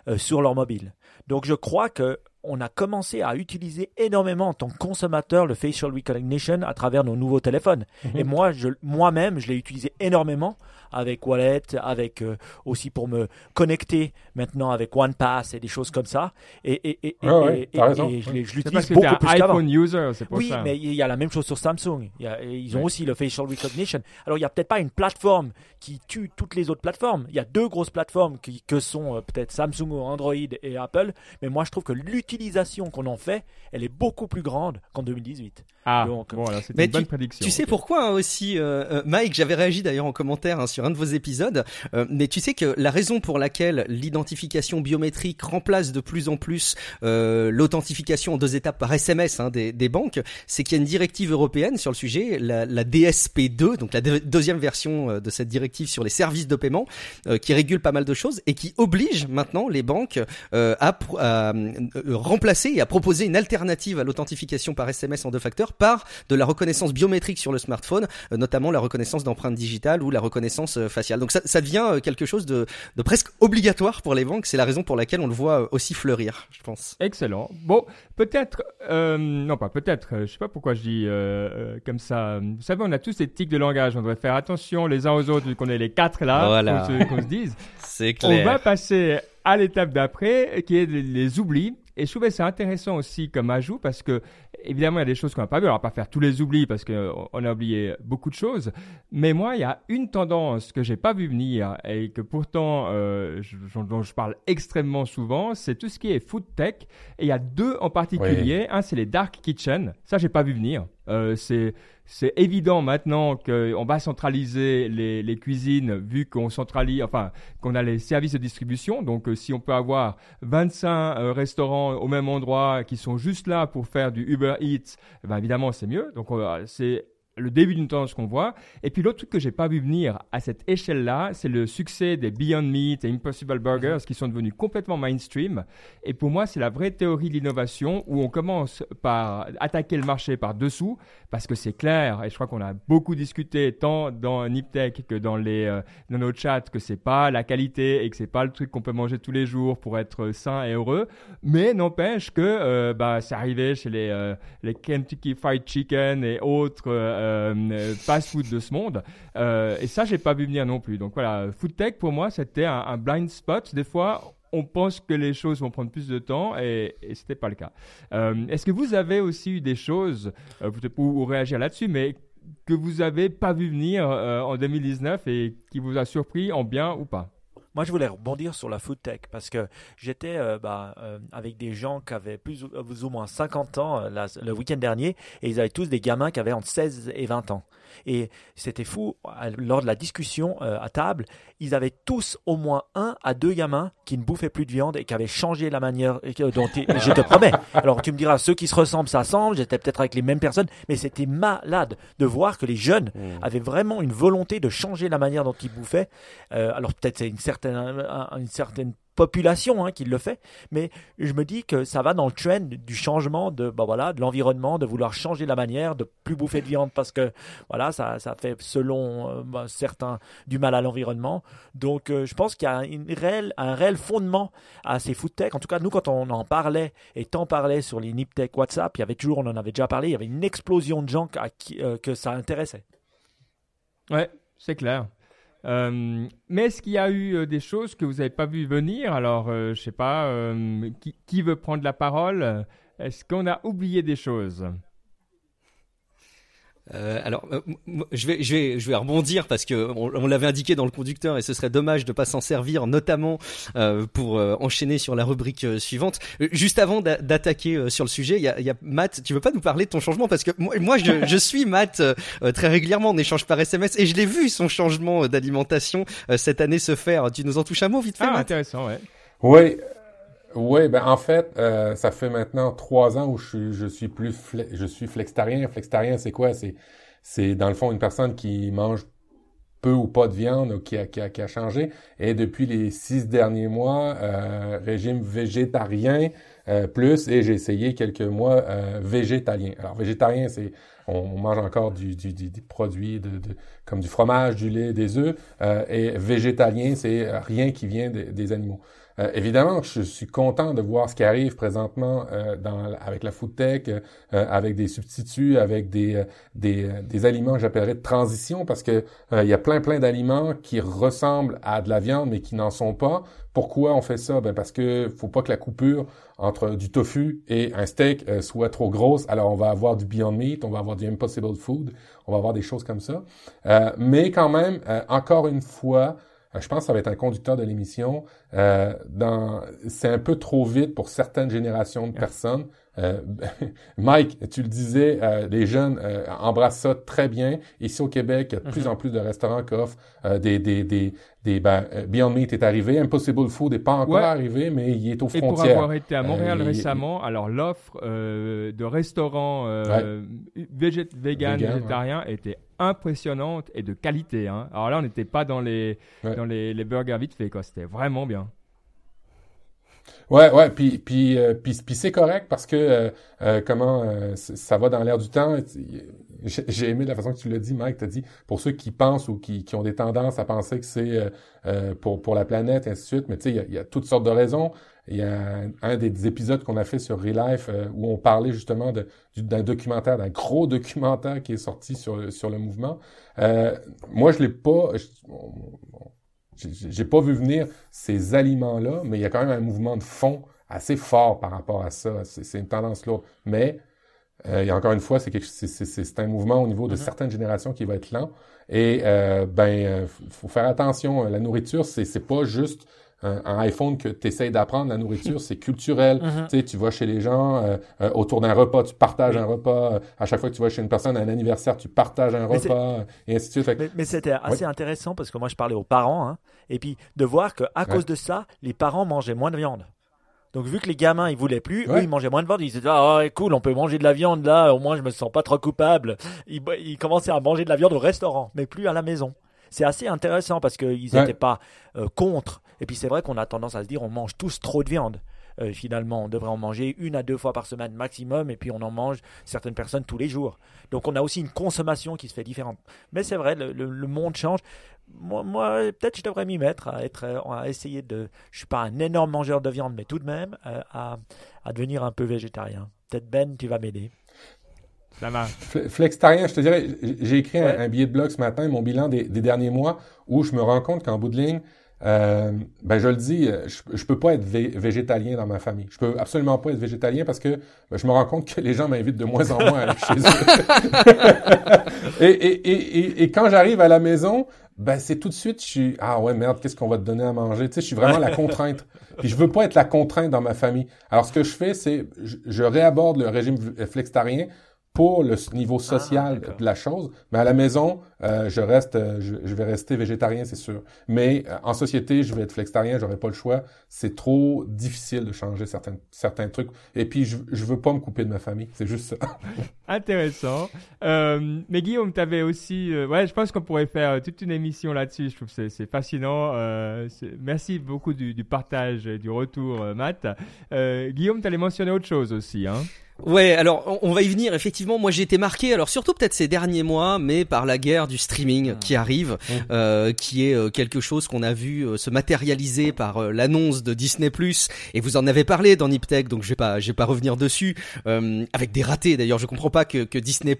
euh, sur leur mobile. Donc, je crois que on a commencé à utiliser énormément en tant que consommateur le facial recognition à travers nos nouveaux téléphones. Mhm. Et moi, je, moi-même, je l'ai utilisé énormément avec Wallet, avec euh, aussi pour me connecter maintenant avec OnePass et des choses comme ça. Et, et, et, et- Ouais, ouais, et- t'as et- raison. et je l'utilise parce que beaucoup plus iPhone user, c'est pour Oui, ça. mais il y a la même chose sur Samsung. Il y a- ils ont Ouais. aussi le facial recognition. Alors, il n'y a peut-être pas une plateforme qui tue toutes les autres plateformes. Il y a deux grosses plateformes qui, que sont euh, peut-être Samsung ou Android et Apple. Mais moi, je trouve que l'utilisation qu'on en fait, elle est beaucoup plus grande qu'en 2018. Ah, Donc, bon, alors c'est Mais une bonne prédiction. Tu sais pourquoi hein, aussi, euh, euh, Mike J'avais réagi d'ailleurs en commentaire hein, sur un de vos épisodes. euh, mais tu sais que la raison pour laquelle l'identification biométrique remplace de plus en plus euh, l'authentification en deux étapes par SMS hein, des, des banques, c'est qu'il y a une directive européenne sur le sujet, la, la DSP2, donc la deux- deuxième version euh, de cette directive sur les services de paiement, euh, qui régule pas mal de choses et qui oblige maintenant les banques euh, à, à, remplacer et à proposer une alternative à l'authentification par SMS en deux facteurs par de la reconnaissance biométrique sur le smartphone, notamment la reconnaissance d'empreintes digitales ou la reconnaissance faciale. Donc ça, ça devient quelque chose de, de presque obligatoire pour les banques. C'est la raison pour laquelle on le voit aussi fleurir, je pense. Excellent. Bon, peut-être, euh, non pas peut-être, je sais pas pourquoi je dis euh, comme ça. Vous savez, on a tous ces tics de langage. On devrait faire attention les uns aux autres vu qu'on est les quatre là, voilà. qu'on se dise. C'est clair. On va passer à l'étape d'après, qui est les oublis. Et je trouvais c'est intéressant aussi comme ajout parce que évidemment il y a des choses qu'on n'a pas vues. On va pas faire tous les oublis parce qu'on a oublié beaucoup de choses. Mais moi il y a une tendance que j'ai pas vu venir et que pourtant euh, dont je parle extrêmement souvent, c'est tout ce qui est food tech. Et il y a deux en particulier. Un c'est les dark kitchen. Ça j'ai pas vu venir. Euh, c'est c'est évident maintenant qu'on va centraliser les, cuisines vu qu'on centralise, enfin, qu'on a les services de distribution. Donc, euh, si on peut avoir 25 euh, restaurants au même endroit qui sont juste là pour faire du Uber Eats, eh ben évidemment, c'est mieux. Donc, c'est le début d'une tendance qu'on voit. Et puis l'autre truc que j'ai pas vu venir à cette échelle-là, c'est le succès des Beyond Meat et Impossible Burgers qui sont devenus complètement mainstream. Et pour moi, c'est la vraie théorie de l'innovation où on commence par attaquer le marché par dessous parce que c'est clair. Et je crois qu'on a beaucoup discuté tant dans Niptech que dans les euh, dans nos chats que c'est pas la qualité et que c'est pas le truc qu'on peut manger tous les jours pour être sain et heureux. Mais n'empêche que euh, bah c'est arrivé chez les euh, les Kentucky Fried Chicken et autres fast-food de ce monde. Euh, et ça, j'ai pas vu venir non plus. Donc voilà, food tech pour moi, c'était un, blind spot. Des fois, on pense que les choses vont prendre plus de temps et, et c'était pas le cas. Euh, est-ce que vous avez aussi eu des choses, euh, ou, réagir là-dessus, mais que vous avez pas vu venir en 2019 et qui vous a surpris en bien ou pas? Moi, je voulais rebondir sur la food tech parce que j'étais euh, bah, euh, avec des gens qui avaient plus ou, moins 50 ans euh, le week-end dernier et ils avaient tous des gamins qui avaient entre 16 et 20 ans. Et c'était fou, lors de la discussion à table, ils avaient tous au moins un à deux gamins qui ne bouffaient plus de viande et qui avaient changé la manière dont je te promets. Alors tu me diras, ceux qui se ressemblent, ça semble, j'étais peut-être avec les mêmes personnes, mais c'était malade de voir que les jeunes mmh. avaient vraiment une volonté de changer la manière dont ils bouffaient. alors peut-être c'est une certaine, une certaine population hein, qui le fait, mais je me dis que ça va dans le trend du changement de bah voilà de l'environnement, de vouloir changer la manière, de plus bouffer de viande parce que voilà ça, ça fait selon euh, bah, certains du mal à l'environnement. Donc euh, je pense qu'il y a un réel fondement à ces food tech. En tout cas nous quand on en parlait et tant parlait sur les nip tech WhatsApp, il y avait toujours on en avait déjà parlé, il y avait une explosion de gens qui, euh, que ça intéressait. Ouais, c'est clair. Euh, mais est-ce qu'il y a eu euh, des choses que vous n'avez pas vu venir? Alors, euh, je sais pas, qui, qui, veut prendre la parole? Est-ce qu'on a oublié des choses? Euh, alors, euh, je vais, je vais, je vais rebondir parce que on, on l'avait indiqué dans le conducteur et ce serait dommage de pas s'en servir, notamment euh, pour euh, enchaîner sur la rubrique suivante. Juste avant d'attaquer sur le sujet, il y a, y a, Matt. Tu veux pas nous parler de ton changement? Parce que moi, moi je, je, suis Matt très régulièrement. On échange par SMS et je l'ai vu son changement d'alimentation cette année se faire. Tu nous en touches un mot vite fait. Ah, intéressant, ouais. Oui, oui, ben en fait, euh, ça fait maintenant trois ans où je suis, je suis plus je suis flextarien. Flextarien, c'est quoi? C'est c'est dans le fond une personne qui mange peu ou pas de viande, qui a, qui a, qui a changé. Et depuis les six derniers mois, euh, régime végétarien euh, plus, et j'ai essayé quelques mois euh, végétalien. Alors végétarien, c'est on mange encore du, du, du des produits de, de, comme du fromage, du lait, des œufs. Euh, et végétalien, c'est rien qui vient des animaux. Euh, évidemment, je suis content de voir ce qui arrive présentement euh, dans, avec la food tech, euh, avec des substituts, avec des, des, des aliments que j'appellerais de transition, parce que il y a plein plein d'aliments qui ressemblent à de la viande mais qui n'en sont pas. Pourquoi on fait ça? Ben parce que faut pas que la coupure entre du tofu et un steak soit trop grosse. Alors on va avoir du Beyond Meat, on va avoir du Impossible Food, on va avoir des choses comme ça. mais quand même, encore une fois, je pense que ça va être un conducteur de l'émission. Euh, dans, c'est un peu trop vite pour certaines générations de personnes. Euh, Mike, tu le disais, euh, les jeunes euh, embrassent ça très bien. Ici au Québec, il y a de plus mhm. en plus de restaurants qui offrent euh, des, des, des, des ben, Beyond Meat est arrivé, Impossible Food n'est pas encore arrivé, mais il est aux frontières. Et pour avoir été à Montréal récemment, alors l'offre de restaurants végét vegan, végétariens était impressionnante et de qualité. Hein. Alors là, on n'était pas dans les dans les, les burgers vite fait, quoi. C'était vraiment bien. Ouais, ouais, puis puis euh, puis, puis c'est correct parce que euh, euh, comment ça va dans l'air du temps. J'ai aimé la façon que tu l'as dit, Mike. T'as dit pour ceux qui pensent ou qui, qui ont des tendances à penser que c'est pour pour la planète et ainsi de suite. Mais tu sais, il y a, y a, toutes sortes de raisons. Il y a un, des épisodes qu'on a fait sur Relife où on parlait justement d'un documentaire, d'un gros documentaire qui est sorti sur sur le mouvement. moi, je l'ai pas. J'ai pas vu venir ces aliments-là, mais il y a quand même un mouvement de fond assez fort par rapport à ça. C'est une tendance lourde. Mais euh, et encore une fois, c'est un mouvement au niveau de mm-hmm. certaines générations qui va être lent. Et euh, ben, euh, faut faire attention. La nourriture, c'est pas juste un, iPhone que tu essayes d'apprendre la nourriture, c'est culturel. Mm-hmm. Tu sais, tu vas chez les gens euh, euh, autour d'un repas, tu partages un repas. à chaque fois que tu vas chez une personne à un anniversaire, tu partages un repas, et ainsi de suite. Mais, c'était assez intéressant parce que moi, je parlais aux parents, hein, et puis de voir qu'à à cause de ça, les parents mangeaient moins de viande. Donc vu que les gamins ils voulaient plus, eux ils mangeaient moins de viande, ils disaient ah cool on peut manger de la viande là, au moins je me sens pas trop coupable. Ils, ils commençaient à manger de la viande au restaurant, mais plus à la maison. C'est assez intéressant parce qu'ils n'étaient pas euh, contre et puis c'est vrai qu'on a tendance à se dire on mange tous trop de viande. Euh, finalement, on devrait en manger une à deux fois par semaine maximum, et puis on en mange certaines personnes tous les jours. Donc on a aussi une consommation qui se fait différente. Mais c'est vrai, le, monde change. Moi, moi peut-être je devrais m'y mettre à être, à essayer de. Je suis pas un énorme mangeur de viande, mais tout de même euh, à, à devenir un peu végétarien. Peut-être Ben, tu vas m'aider. Flextarien, je te dirais, j'ai écrit un, billet de blog ce matin, mon bilan des, des derniers mois, où je me rends compte qu'en bout de ligne, euh, ben je le dis, euh, je, je peux pas être végétalien dans ma famille. Je peux absolument pas être végétalien parce que ben, je me rends compte que les gens m'invitent de moins en moins à aller chez eux. et, et, et, et, quand j'arrive à la maison, ben c'est tout de suite, je suis ah ouais merde, qu'est-ce qu'on va te donner à manger? Tu sais, je suis vraiment la contrainte. Puis je veux pas être la contrainte dans ma famille. Alors ce que je fais, c'est je, je réaborde le régime flextarien pour le niveau ah, social de la chose. Mais à la maison, euh, je reste, euh, je, vais rester végétarien, c'est sûr. Mais euh, en société, je vais être flextarien, j'aurai pas le choix. C'est trop difficile de changer certains certains trucs. Et puis, je, je veux pas me couper de ma famille. C'est juste ça. Intéressant. mais Guillaume, tu avais aussi, ouais, je pense qu'on pourrait faire toute une émission là-dessus. Je trouve que c'est fascinant. merci beaucoup du, du, partage et du retour, Matt. Guillaume, tu allais mentionner autre chose aussi, hein? Ouais, alors on va y venir. Effectivement, moi j'ai été marqué, alors surtout peut-être ces derniers mois, mais par la guerre du streaming qui arrive, mmh. euh, qui est euh, quelque chose qu'on a vu euh, se matérialiser par l'annonce de Disney+. Et vous en avez parlé dans Niptech, donc je vais pas, je vais pas revenir dessus. avec des ratés d'ailleurs, je comprends pas que, que Disney+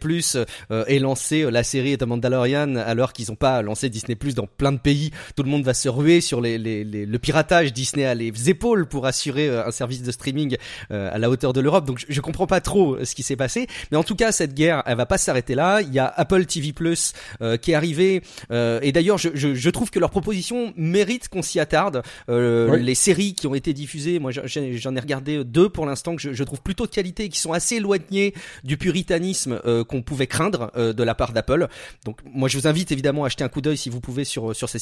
ait lancé la série The Mandalorian alors qu'ils ont pas lancé Disney+ dans plein de pays. Tout le monde va se ruer sur les, les, les le piratage. Disney a les épaules pour assurer un service de streaming à la hauteur de l'Europe, donc je, je comprends pas trop euh, ce qui s'est passé, mais en tout cas cette guerre, elle va pas s'arrêter là. Il y a Apple TV Plus euh, qui est arrivé, euh, et d'ailleurs je, je, je, trouve que leur proposition mérite qu'on s'y attarde. Les séries qui ont été diffusées, moi j'en ai regardé deux pour l'instant que je, je, trouve plutôt de qualité, et qui sont assez éloignées du puritanisme qu'on pouvait craindre de la part d'Apple. Donc moi je vous invite évidemment à acheter un coup d'œil si vous pouvez sur sur ces,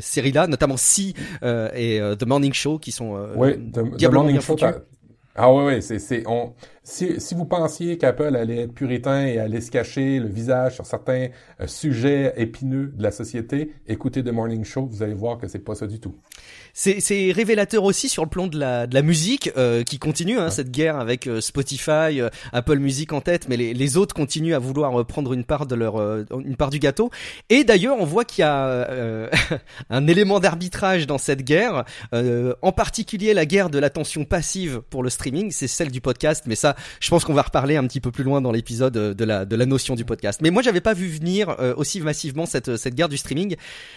séries-là, notamment Si et The Morning Show qui sont ouais, The, Morning Show, ah oui, oui, c'est, c'est, on, si, si vous pensiez qu'Apple allait être puritain et allait se cacher le visage sur certains euh, sujets épineux de la société, écoutez The Morning Show, vous allez voir que c'est pas ça du tout. C'est révélateur aussi sur le plan de la, de la musique euh, qui continue hein, cette guerre avec euh, Spotify, euh, Apple Music en tête, mais les, les, autres continuent à vouloir prendre une part de leur une part du gâteau. Et d'ailleurs, on voit qu'il y a un élément d'arbitrage dans cette guerre, en particulier la guerre de l'attention passive pour le streaming, c'est celle du podcast, mais ça, je pense qu'on va reparler un petit peu plus loin dans l'épisode de la de la notion du podcast. Mais moi, j'avais pas vu venir aussi massivement cette cette guerre du streaming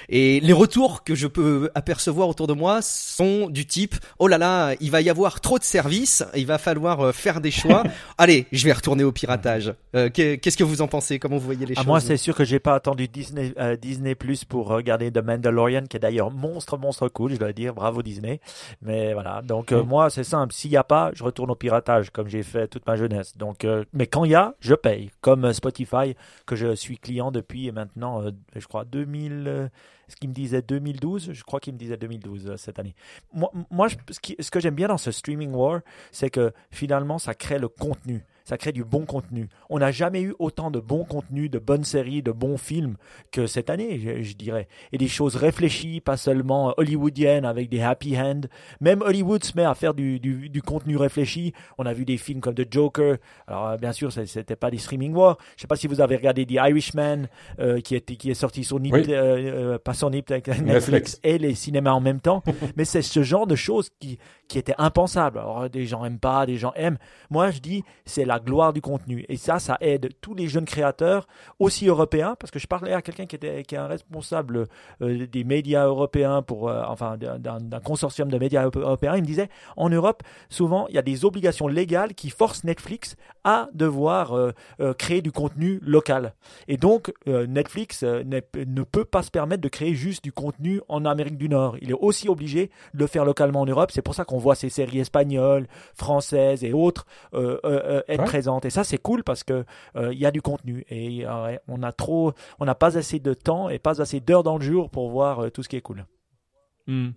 et les retours que je peux apercevoir autour de moi sont du type oh là là, il va y avoir trop de services, il va falloir euh, faire des choix. Allez, je vais retourner au piratage. Euh, qu'est-ce que vous en pensez? Comment vous voyez les ah, choses? Moi, c'est sûr que j'ai pas attendu Disney euh, Disney Plus pour regarder The Mandalorian, qui est d'ailleurs monstre monstre cool, je dois dire. Bravo Disney. Mais voilà, donc moi c'est simple. S'il y a pas, je retourne au piratage comme j'ai fait toute ma jeunesse. Donc, mais quand il y a, je paye. Comme Spotify que je suis client depuis maintenant, je crois 2000 ce qu'il me disait 2012, je crois qu'il me disait 2012 cette année. Moi, moi ce que j'aime bien dans ce streaming war, c'est que finalement, ça crée le contenu ça crée du bon contenu. On n'a jamais eu autant de bons contenus, de bonnes séries, de bons films que cette année, je, dirais. Et des choses réfléchies, pas seulement hollywoodiennes avec des happy end. Même Hollywood se met à faire du, du, contenu réfléchi. On a vu des films comme The Joker. Alors euh, bien sûr, c'était pas des streaming wars. Je sais pas si vous avez regardé The Irishman, euh, qui, est, qui est sorti sur Netflix, euh, pas sur Netflix, Netflix et les cinémas en même temps. Mais c'est ce genre de choses qui, qui était impensable. Alors des gens aiment pas, des gens aiment. Moi, je dis, c'est la gloire du contenu. Et ça, ça aide tous les jeunes créateurs, aussi européens, parce que je parlais à quelqu'un qui qui est un responsable euh, des médias européens pour, euh, enfin, d'un consortium de médias européens. Il me disait, en Europe, souvent, il y a des obligations légales qui forcent Netflix à devoir euh, créer du contenu local. Et donc, Netflix ne peut pas se permettre de créer juste du contenu en Amérique du Nord. Il est aussi obligé de le faire localement en Europe. C'est pour ça qu'on voit ces séries espagnoles, françaises et autres être et ça, c'est cool parce que il euh, y a du contenu et euh, on a trop, on n'a pas assez de temps et pas assez d'heures dans le jour pour voir euh, tout ce qui est cool. Hmm.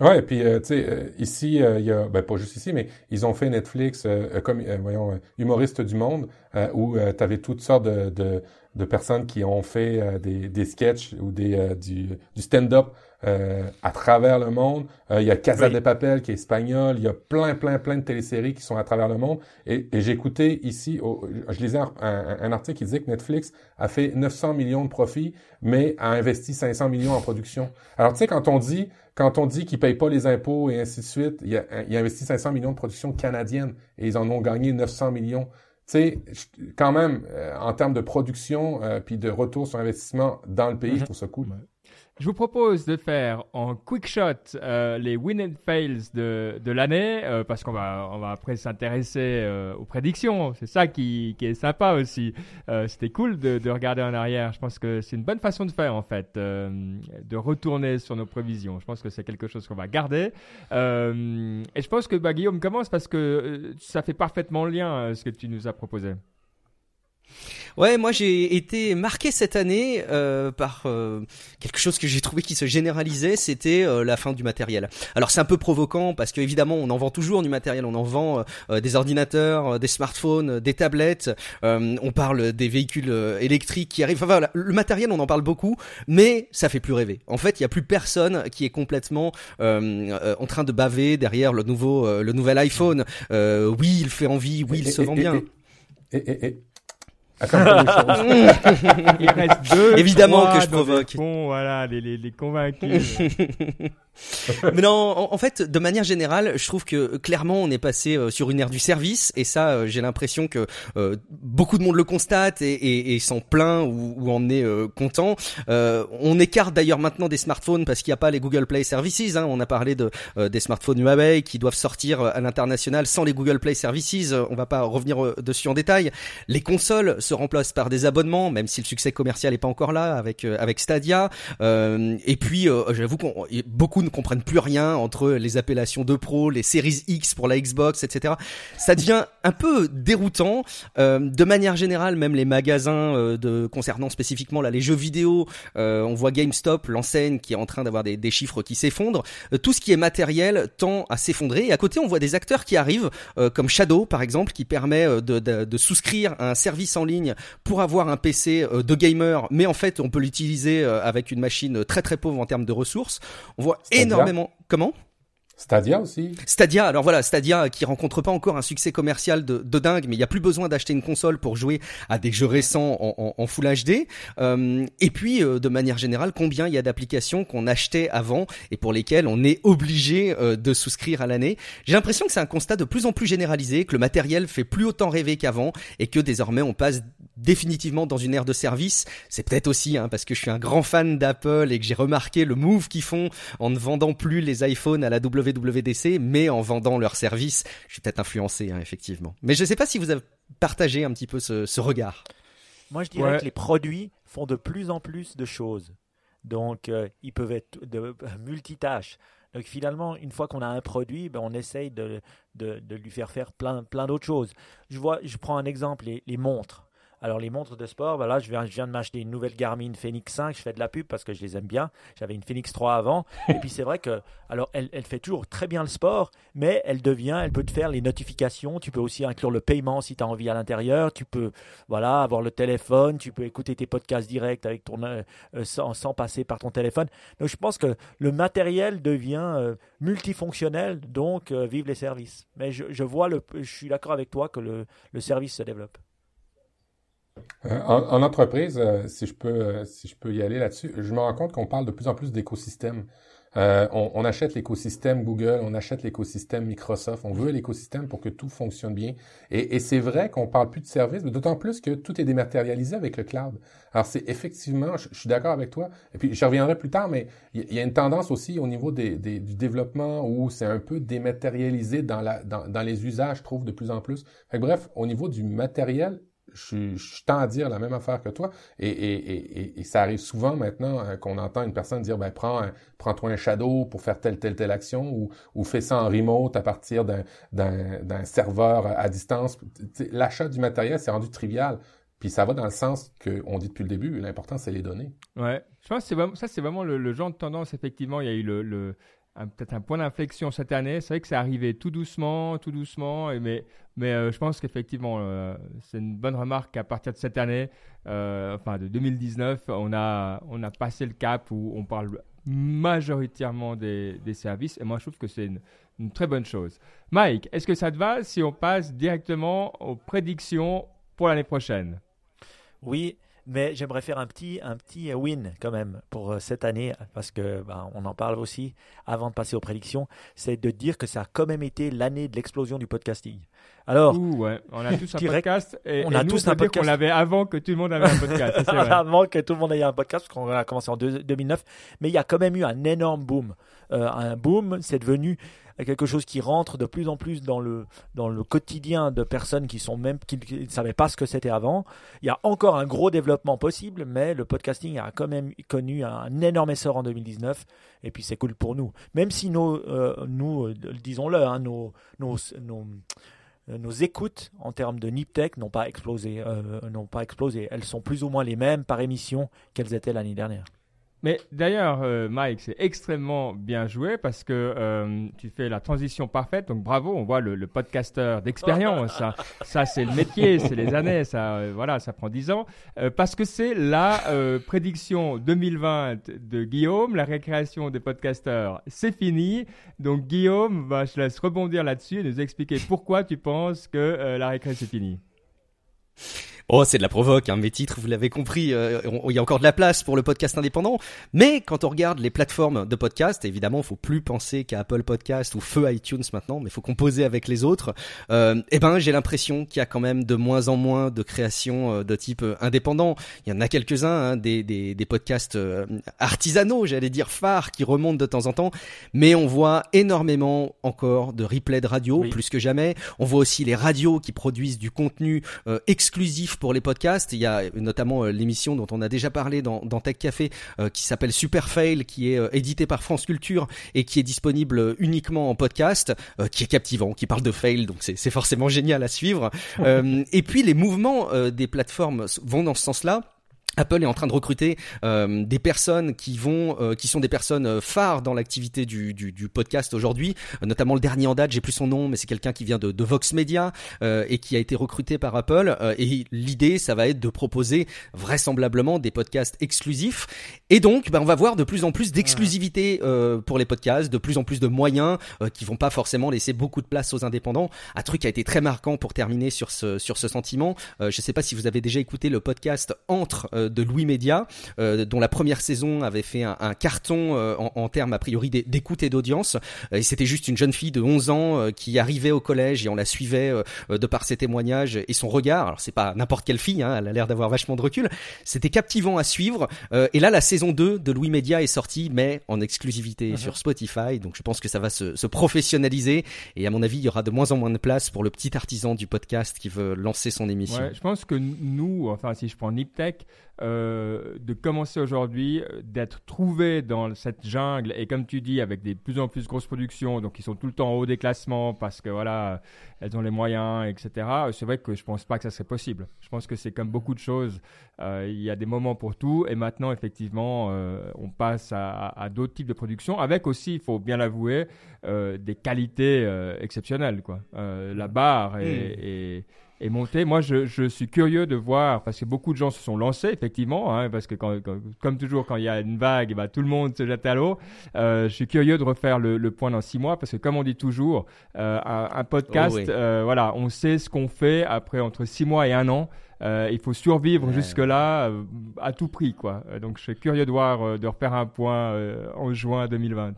Ouais, et puis tu sais, ici, il y a, ben, pas juste ici, mais ils ont fait Netflix comme, voyons, humoriste du monde, où tu avais toutes sortes de, de, de, personnes qui ont fait des, des sketchs ou des, du, du stand-up euh, à travers le monde. Euh, il y a Casa de Papel qui est espagnol. Il y a plein, plein, plein de téléséries qui sont à travers le monde. Et, et j'écoutais ici, je lisais un, un, article qui disait que Netflix a fait 900 millions de profits, mais a investi 500 millions en production. Alors tu sais, quand on dit quand on dit qu'ils payent pas les impôts et ainsi de suite, il a, il a investi 500 millions de production canadienne et ils en ont gagné 900 millions. Tu sais, quand même, euh, en termes de production puis de retour sur investissement dans le pays, mm-hmm. je trouve ça cool. Je vous propose de faire en quick shot euh, les win and fails de, de l'année, euh, parce qu'on va, on va après s'intéresser euh, aux prédictions. C'est ça qui, qui est sympa aussi. C'était cool de, de, regarder en arrière. Je pense que c'est une bonne façon de faire en fait, de retourner sur nos prévisions. Je pense que c'est quelque chose qu'on va garder. et je pense que bah, Guillaume commence parce que ça fait parfaitement lien ce que tu nous as proposé. Ouais, moi j'ai été marqué cette année euh, par euh, quelque chose que j'ai trouvé qui se généralisait, c'était euh, la fin du matériel. Alors c'est un peu provoquant parce qu'évidemment on en vend toujours du matériel, on en vend des ordinateurs, des smartphones, des tablettes, on parle des véhicules électriques qui arrivent. Enfin voilà, le matériel on en parle beaucoup, mais ça fait plus rêver. En fait, il y a plus personne qui est complètement en train de baver derrière le nouveau le nouvel iPhone. oui, il fait envie, oui, il se vend bien. Et, Il reste deux. Évidemment que je provoque. Bon, voilà, les, les, les convaincus. Mais non, en, fait, de manière générale, je trouve que clairement, on est passé euh, sur une ère du service, et ça, euh, j'ai l'impression que euh, beaucoup de monde le constate et, et, et s'en plaint ou, ou, en est content. on écarte d'ailleurs maintenant des smartphones parce qu'il n'y a pas les Google Play Services. Hein. On a parlé de des smartphones Huawei qui doivent sortir à l'international sans les Google Play Services. On va pas revenir dessus en détail. Les consoles se remplacent par des abonnements, même si le succès commercial n'est pas encore là avec avec Stadia. et puis, j'avoue qu'on beaucoup ne comprennent plus rien entre les appellations de pro, les séries X pour la Xbox, etc. Ça devient un peu déroutant. Euh, de manière générale, même les magasins euh, de concernant spécifiquement là les jeux vidéo, euh, on voit GameStop, l'enseigne qui est en train d'avoir des, des, chiffres qui s'effondrent. Euh, tout ce qui est matériel tend à s'effondrer. Et à côté, on voit des acteurs qui arrivent, euh, comme Shadow par exemple, qui permet de, de, de, souscrire à un service en ligne pour avoir un PC de gamer, mais en fait, on peut l'utiliser avec une machine très très pauvre en termes de ressources. On voit énormément. Comment? Stadia aussi. Stadia, alors voilà, Stadia qui rencontre pas encore un succès commercial de, de dingue, mais il y a plus besoin d'acheter une console pour jouer à des jeux récents en, en, en Full HD. Euh, et puis, euh, de manière générale, combien il y a d'applications qu'on achetait avant et pour lesquelles on est obligé euh, de souscrire à l'année. J'ai l'impression que c'est un constat de plus en plus généralisé, que le matériel fait plus autant rêver qu'avant et que désormais on passe définitivement dans une ère de service. C'est peut-être aussi hein, parce que je suis un grand fan d'Apple et que j'ai remarqué le move qu'ils font en ne vendant plus les iPhones à la W WWDC, mais en vendant leurs services. Je suis peut-être influencé, hein, effectivement. Mais je ne sais pas si vous avez partagé un petit peu ce, regard. Moi, je dirais que les produits font de plus en plus de choses. Donc, euh, ils peuvent être de, multitâches. Donc, finalement, une fois qu'on a un produit, ben, on essaye de, de, lui faire faire plein, plein d'autres choses. Je, vois, je prends un exemple, les, montres. Alors les montres de sport, voilà, je viens, je viens de m'acheter une nouvelle Garmin Phoenix 5, je fais de la pub parce que je les aime bien. J'avais une Phoenix 3 avant. Et puis c'est vrai que, alors elle, elle fait toujours très bien le sport, mais elle devient, elle peut te faire les notifications. Tu peux aussi inclure le paiement si tu as envie à l'intérieur. Tu peux, voilà, avoir le téléphone. Tu peux écouter tes podcasts directs avec ton, euh, euh, sans, sans, passer par ton téléphone. Donc je pense que le matériel devient euh, multifonctionnel, donc vive les services. Mais je, je vois le, je suis d'accord avec toi que le, le service se développe. Euh, en, entreprise, euh, si je peux, euh, si je peux y aller là-dessus, je me rends compte qu'on parle de plus en plus d'écosystème. On, achète l'écosystème Google, on achète l'écosystème Microsoft, on veut l'écosystème pour que tout fonctionne bien. Et, c'est vrai qu'on parle plus de services, mais d'autant plus que tout est dématérialisé avec le cloud. Alors c'est effectivement, je, suis d'accord avec toi. Et puis je reviendrai plus tard, mais il y, a une tendance aussi au niveau des, du développement où c'est un peu dématérialisé dans, la, dans, les usages, je trouve de plus en plus. bref, au niveau du matériel, je, je, tends à dire la même affaire que toi. Et, et, et, et ça arrive souvent maintenant euh, qu'on entend une personne dire ben prends prends-toi un shadow pour faire telle telle telle action ou ou fais ça en remote à partir d'un d'un serveur à distance. L'achat du matériel c'est rendu trivial. Puis ça va dans le sens qu'on dit depuis le début, l'important c'est les données. Ouais, je pense que c'est vraiment, ça c'est vraiment le, le, genre de tendance effectivement. Il y a eu le, le peut-être un point d'inflexion cette année. C'est vrai que c'est arrivé tout doucement, tout doucement, mais, euh, je pense qu'effectivement, euh, c'est une bonne remarque qu'à partir de cette année, euh, enfin de 2019, on a, on a passé le cap où on parle majoritairement des, services, et moi je trouve que c'est une très bonne chose. Mike, est-ce que ça te va si on passe directement aux prédictions pour l'année prochaine? Oui, mais j'aimerais faire un petit, un petit win quand même pour euh, cette année, parce que ben, on en parle aussi avant de passer aux prédictions, c'est de dire que ça a quand même été l'année de l'explosion du podcasting. Alors, ouais. on a tous un podcast et, on a tous un podcast qu'on l'avait avant que tout le monde avait un podcast. avant que tout le monde ait un podcast, parce qu'on a commencé en 2009, mais il y a quand même eu un énorme boom. Euh, un boom, c'est devenu quelque chose qui rentre de plus en plus dans le, dans le quotidien de personnes qui sont même qui, ne savaient pas ce que c'était avant. Il y a encore un gros développement possible, mais le podcasting a quand même connu un énorme essor en 2019. Et puis c'est cool pour nous. Même si nos, euh, nous, euh, disons-le, hein, nos, nos, nos nos écoutes en termes de Niptech n'ont pas euh, n'ont pas explosé. Elles sont plus ou moins les mêmes par émission qu'elles étaient l'année dernière. Mais d'ailleurs, euh, Mike, c'est extrêmement bien joué parce que euh, tu fais la transition parfaite. Donc bravo, on voit le, le podcasteur d'expérience. ça, ça c'est le métier, c'est les années. Ça, euh, voilà, ça prend 10 ans. parce que c'est la prédiction 2020 de Guillaume, la récréation des podcasteurs, c'est fini. Donc Guillaume, bah, je laisse rebondir là-dessus et nous expliquer pourquoi tu penses que la récréation c'est fini. Oh, c'est de la provoque, hein. mes titres, vous l'avez compris, euh, il y a encore de la place pour le podcast indépendant. Mais quand on regarde les plateformes de podcast, évidemment, il faut plus penser qu'à Apple Podcast ou feu iTunes maintenant, mais il faut composer avec les autres. Euh, eh ben, j'ai l'impression qu'il y a quand même de moins en moins de créations euh, de type euh, indépendant. Il y en a quelques-uns, hein, des, des, des, podcasts artisanaux, j'allais dire phares, qui remontent de temps en temps. Mais on voit énormément encore de replay de radio, plus que jamais. On voit aussi les radios qui produisent du contenu exclusif pour les podcasts. Il y a notamment euh, l'émission dont on a déjà parlé dans, dans Tech Café euh, qui s'appelle Super Fail, qui est euh, édité par France Culture et qui est disponible uniquement en podcast, qui est captivant, qui parle de fail, donc c'est forcément génial à suivre. et puis les mouvements des plateformes vont dans ce sens-là. Apple est en train de recruter euh, des personnes qui vont, euh, qui sont des personnes euh, phares dans l'activité du, du, du, podcast aujourd'hui, notamment le dernier en date, j'ai plus son nom, mais c'est quelqu'un qui vient de, de Vox Media et qui a été recruté par Apple. et l'idée, ça va être de proposer vraisemblablement des podcasts exclusifs. Et donc, bah, on va voir de plus en plus d'exclusivité pour les podcasts, de plus en plus de moyens qui vont pas forcément laisser beaucoup de place aux indépendants. Un truc qui a été très marquant pour terminer sur ce sur ce sentiment. je sais pas si vous avez déjà écouté le podcast entre de Louis Média, euh, dont la première saison avait fait un, carton euh, en, en, termes a priori d'écoute et d'audience. Euh, et c'était juste une jeune fille de 11 ans qui arrivait au collège et on la suivait de par ses témoignages et son regard. Alors c'est pas n'importe quelle fille, hein, elle a l'air d'avoir vachement de recul. C'était captivant à suivre. et là, la saison 2 de Louis Média est sortie, mais en exclusivité uh-huh. sur Spotify. Donc je pense que ça va se, se professionnaliser. Et à mon avis, il y aura de moins en moins de place pour le petit artisan du podcast qui veut lancer son émission. Ouais, je pense que nous, enfin si je prends Niptech, euh, de commencer aujourd'hui, euh, d'être trouvé dans cette jungle et comme tu dis, avec des plus en plus grosses productions, donc ils sont tout le temps en haut des classements parce que voilà, elles ont les moyens, etc. C'est vrai que je pense pas que ça serait possible. Je pense que c'est comme beaucoup de choses, euh, il y a des moments pour tout et maintenant effectivement, on passe à, d'autres types de productions avec aussi, il faut bien l'avouer, des qualités exceptionnelles quoi. la barre est hmm et monter. Moi, je, je, suis curieux de voir, parce que beaucoup de gens se sont lancés, effectivement, hein, parce que quand, comme toujours, quand il y a une vague, bah, tout le monde se jette à l'eau. Euh, je suis curieux de refaire le, le, point dans six mois, parce que comme on dit toujours, euh, un, podcast, oh euh, voilà, on sait ce qu'on fait après entre six mois et un an. Il faut survivre jusque-là à tout prix, quoi. Donc, je suis curieux de voir, de refaire un point en juin 2020.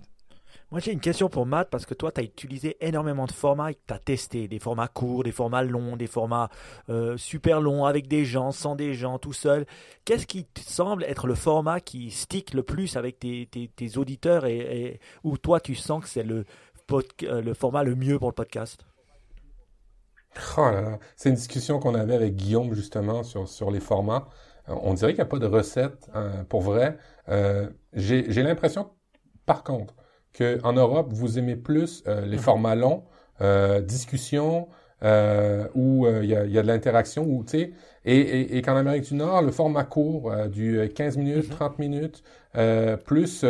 Moi, j'ai une question pour Matt parce que toi, tu as utilisé énormément de formats et tu as testé des formats courts, des formats longs, des formats euh, super longs avec des gens, sans des gens, tout seul. Qu'est-ce qui te semble être le format qui stick le plus avec tes, auditeurs et, où toi, tu sens que c'est le, euh, le format le mieux pour le podcast? Oh C'est une discussion qu'on avait avec Guillaume justement sur, sur les formats. Euh, on dirait qu'il n'y a pas de recette hein, pour vrai. j'ai l'impression, par contre, qu'en Europe, vous aimez plus euh, les mhm. formats longs, euh, discussions, euh, où il y, a, y, a, de l'interaction, ou tu sais, et, et, et qu'en Amérique du Nord, le format court, du 15 minutes, 30 mhm. minutes, plus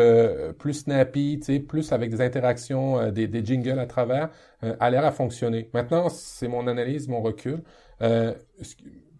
plus snappy, tu sais, plus avec des interactions, des, des, jingles à travers, a l'air à fonctionner. Maintenant, c'est mon analyse, mon recul.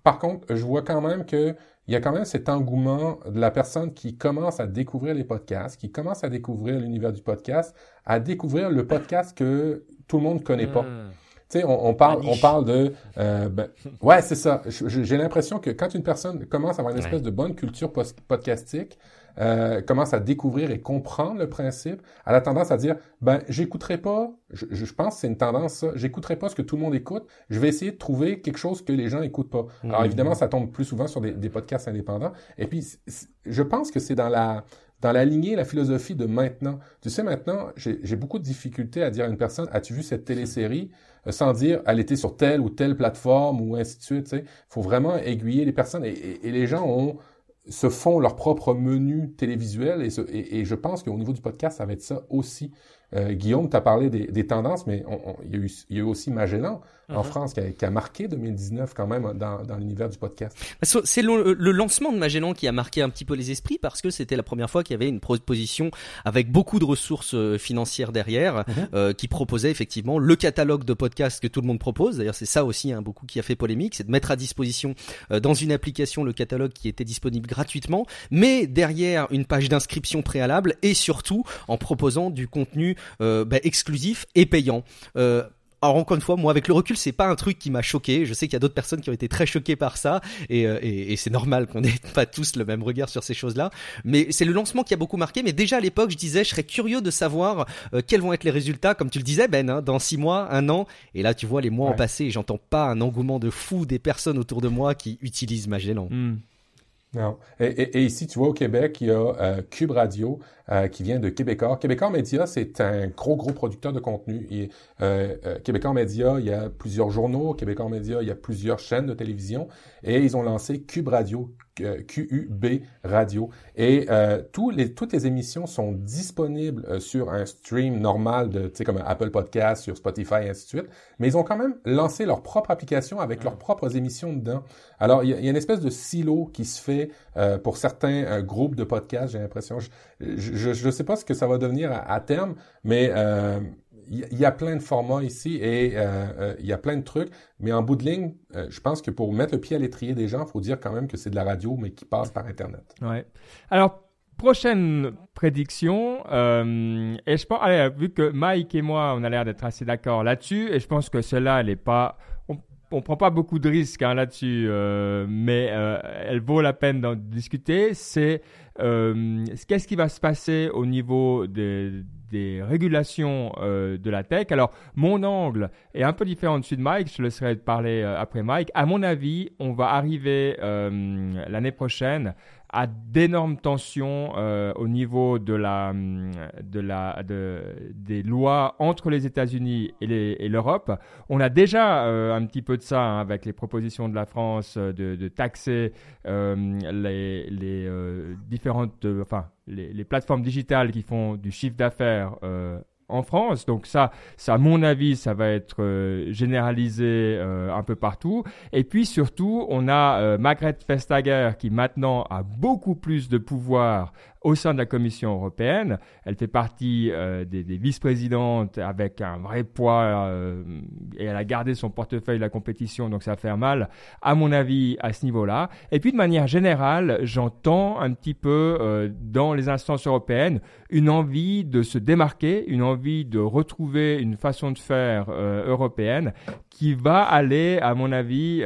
par contre, je vois quand même que il y a quand même cet engouement de la personne qui commence à découvrir les podcasts, qui commence à découvrir l'univers du podcast, à découvrir le podcast que tout le monde connaît pas. Hmm. Tu sais, on, parle, on parle de, euh, ben, ouais, c'est ça. J'ai l'impression que quand une personne commence à avoir une espèce de bonne culture podcastique, euh, commence à découvrir et comprendre le principe, elle a tendance à dire, ben, j'écouterai pas, je, je pense que c'est une tendance, ça, j'écouterai pas ce que tout le monde écoute, je vais essayer de trouver quelque chose que les gens écoutent pas. Alors mmh. évidemment, ça tombe plus souvent sur des, des podcasts indépendants. Et puis, je pense que c'est dans la, dans la lignée, la philosophie de maintenant. Tu sais, maintenant, j'ai beaucoup de difficultés à dire à une personne, as-tu vu cette télésérie? Euh, sans dire, elle était sur telle ou telle plateforme ou ainsi de suite. Tu sais. faut vraiment aiguiller les personnes et, et les gens ont se font leur propre menu télévisuel et, je pense qu'au niveau du podcast, ça va être ça aussi. Euh, Guillaume, tu as parlé des, tendances, mais il, y y a eu aussi Magellan en uh-huh. France qui a, qui a, marqué 2019 quand même dans, dans l'univers du podcast. C'est le, le, lancement de Magellan qui a marqué un petit peu les esprits parce que c'était la première fois qu'il y avait une proposition avec beaucoup de ressources euh, financières derrière uh-huh. euh, qui proposait effectivement le catalogue de podcasts que tout le monde propose. D'ailleurs, c'est ça aussi hein, beaucoup qui a fait polémique, c'est de mettre à disposition euh, dans une application le catalogue qui était disponible gratuitement, mais derrière une page d'inscription préalable et surtout en proposant du contenu euh, bah, exclusif et payant. Euh, alors encore une fois, moi avec le recul, c'est pas un truc qui m'a choqué. Je sais qu'il y a d'autres personnes qui ont été très choquées par ça, et, euh, et, et c'est normal qu'on n'ait pas tous le même regard sur ces choses-là. Mais c'est le lancement qui a beaucoup marqué. Mais déjà à l'époque, je disais, je serais curieux de savoir quels vont être les résultats, comme tu le disais Ben, hein, dans six mois, un an. Et là, tu vois, les mois ont passé, et j'entends pas un engouement de fou des personnes autour de moi qui utilisent Magellan. Hmm. Non. Et, et, ici, tu vois, au Québec, il y a euh, Cube Radio euh, qui vient de Québécois. Québécois Média, c'est un gros, gros producteur de contenu. Et, euh, euh, Québécois Média, il y a plusieurs journaux. Québécois Média, il y a plusieurs chaînes de télévision. Et ils ont lancé Cube Radio, QUB Radio. Et euh, tous les, toutes les émissions sont disponibles euh, sur un stream normal de, tu sais, comme Apple Podcast, sur Spotify, et ainsi de suite. Mais ils ont quand même lancé leur propre application avec leurs propres émissions dedans. Alors, il y, a, une espèce de silo qui se fait euh, pour certains euh, groupes de podcasts, j'ai l'impression. Je ne sais pas ce que ça va devenir à, terme, mais il y, a plein de formats ici et euh, euh, il y a plein de trucs, mais en bout de ligne, euh, je pense que pour mettre le pied à l'étrier des gens, il faut dire quand même que c'est de la radio, mais qui passe par Internet. Ouais. Alors, prochaine prédiction, et je pense, vu que Mike et moi, on a l'air d'être assez d'accord là-dessus, et je pense que cela, elle n'est pas on prend pas beaucoup de risques hein, là-dessus, mais elle vaut la peine d'en discuter. C'est qu'est-ce qui va se passer au niveau des, des régulations euh, de la tech? Alors, mon angle est un peu différent de celui de Mike. Je laisserai parler euh, après Mike. À mon avis, on va arriver euh, l'année prochaine à d'énormes tensions euh, au niveau de la, de la, de, des lois entre les États-Unis et l'Europe. On a déjà euh, un petit peu de ça hein, avec les propositions de la France de, de taxer les, les différentes, enfin, les, plateformes digitales qui font du chiffre d'affaires en France. Donc ça, ça à mon avis, ça va être euh, généralisé euh, un peu partout. Et puis surtout, on a euh, Margrethe Vestager qui maintenant a beaucoup plus de pouvoir au sein de la Commission européenne. Elle fait partie euh, des, vice-présidentes avec un vrai poids euh, et elle a gardé son portefeuille de la compétition, donc ça fait mal, à mon avis, à ce niveau-là. Et puis de manière générale, j'entends un petit peu euh, dans les instances européennes une envie de se démarquer, une envie de retrouver une façon de faire européenne qui va aller, à mon avis,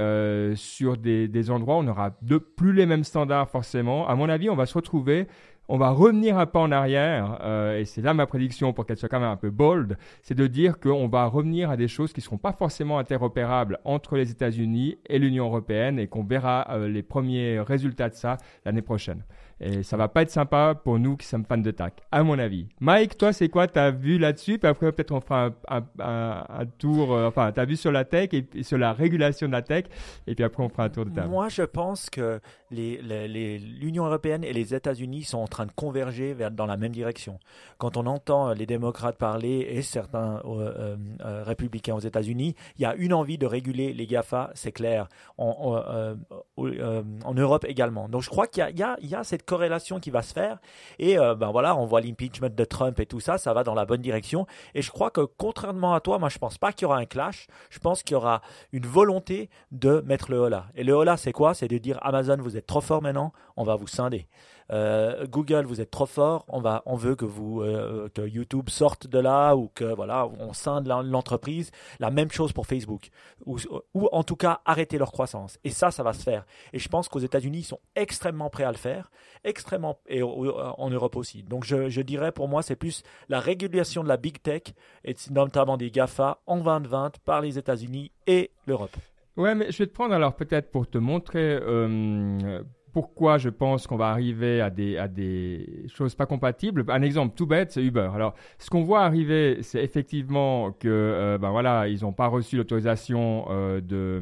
sur des, des endroits où on n'aura plus les mêmes standards forcément. À mon avis, on va se retrouver on va revenir un pas en arrière, euh, et c'est là ma prédiction pour qu'elle soit quand même un peu bold, c'est de dire qu'on va revenir à des choses qui ne seront pas forcément interopérables entre les États-Unis et l'Union européenne, et qu'on verra euh, les premiers résultats de ça l'année prochaine. Et ça va pas être sympa pour nous qui sommes fans de tech, à mon avis. Mike, toi, c'est quoi ta vue là-dessus? Puis après, peut-être on fera un, un, tour, euh, enfin, ta vue sur la tech et, sur la régulation de la tech. Et puis après, on fera un tour de table. Moi, je pense que l'Union les, les, européenne et les États-Unis sont en train de converger vers, dans la même direction. Quand on entend les démocrates parler et certains euh, euh, républicains aux États-Unis, il y a une envie de réguler les GAFA, c'est clair, en, en, Europe également. Donc, je crois qu'il y, y, y a cette corrélation qui va se faire. Et euh, ben voilà, on voit l'impeachment de Trump et tout ça, ça va dans la bonne direction. Et je crois que contrairement à toi, moi je pense pas qu'il y aura un clash. Je pense qu'il y aura une volonté de mettre le holà. Et le holà, c'est quoi? C'est de dire Amazon, vous êtes trop fort maintenant, on va vous scinder. Euh, Google, vous êtes trop fort, on va, on veut que vous, euh, que YouTube sorte de là ou que voilà, on scinde l'entreprise. La même chose pour Facebook, ou, ou en tout cas arrêter leur croissance. Et ça, ça va se faire. Et je pense qu'aux États-Unis, ils sont extrêmement prêts à le faire, extrêmement et en Europe aussi. Donc je, je dirais pour moi, c'est plus la régulation de la big tech et notamment des Gafa en 2020 par les États-Unis et l'Europe. Ouais, mais je vais te prendre alors peut-être pour te montrer euh, pourquoi je pense qu'on va arriver à des, à des choses pas compatibles. Un exemple tout bête, c'est Uber. Alors, ce qu'on voit arriver, c'est effectivement que, euh, ben voilà, ils n'ont pas reçu l'autorisation euh, de,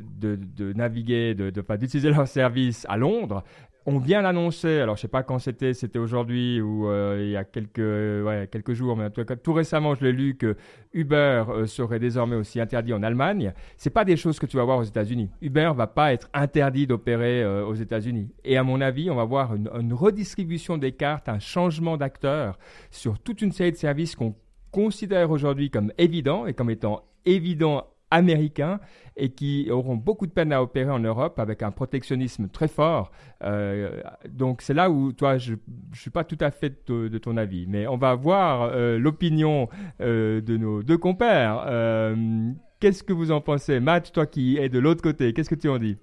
de, de, naviguer, de, de, d'utiliser leur service à Londres on vient l'annoncer, alors je sais pas quand c'était, c'était aujourd'hui ou euh, il y a quelques, jours, mais tout tout récemment je l'ai lu que Uber euh, serait désormais aussi interdit en Allemagne. C'est pas des choses que tu vas voir aux États-Unis. Uber va pas être interdit d'opérer euh, aux États-Unis. Et à mon avis, on va voir une, une redistribution des cartes, un changement d'acteurs sur toute une série de services qu'on considère aujourd'hui comme évidents et comme étant évidents américains et qui auront beaucoup de peine à opérer en Europe avec un protectionnisme très fort. Euh, donc c'est là où, toi, je ne suis pas tout à fait de, ton avis, mais on va voir euh, l'opinion euh, de nos deux compères. Qu'est-ce que vous en pensez? Matt, toi qui es de l'autre côté, qu'est-ce que tu en dis?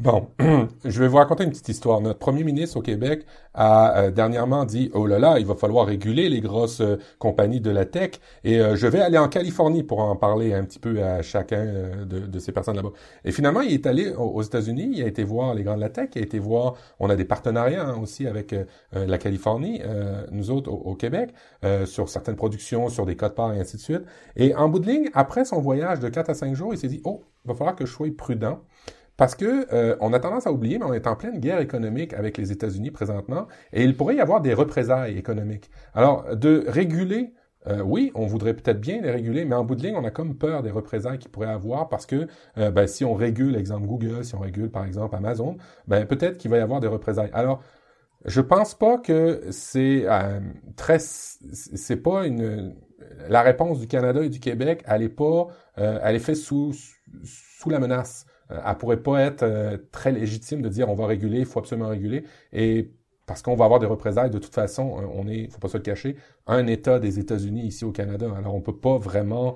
Bon, je vais vous raconter une petite histoire. Notre premier ministre au Québec a euh, dernièrement dit oh là là, il va falloir réguler les grosses euh, compagnies de la tech et euh, je vais aller en Californie pour en parler un petit peu à chacun de, ces personnes là-bas. Et finalement, il est allé aux États-Unis, il a été voir les grands de la tech, il a été voir, on a des partenariats hein, aussi avec la Californie, nous autres au, Québec, sur certaines productions, sur des codes parts et ainsi de suite. Et en bout de ligne, après son voyage de 4 à 5 jours, il s'est dit oh, il va falloir que je sois prudent parce que euh, on a tendance à oublier, mais on est en pleine guerre économique avec les États-Unis présentement, et il pourrait y avoir des représailles économiques. Alors, de réguler, euh, oui, on voudrait peut-être bien les réguler, mais en bout de ligne, on a comme peur des représailles qu'il pourrait avoir parce que euh, ben, si on régule, exemple Google, si on régule par exemple Amazon, ben peut-être qu'il va y avoir des représailles. Alors, je pense pas que c'est très, c'est pas une la réponse du Canada et du Québec, elle est pas, elle est faite sous sous la menace. Euh, elle pourrait pas être euh, très légitime de dire on va réguler, il faut absolument réguler. Et parce qu'on va avoir des représailles, de toute façon, euh, on est, faut pas se le cacher, un État des États-Unis ici au Canada. Alors on peut pas vraiment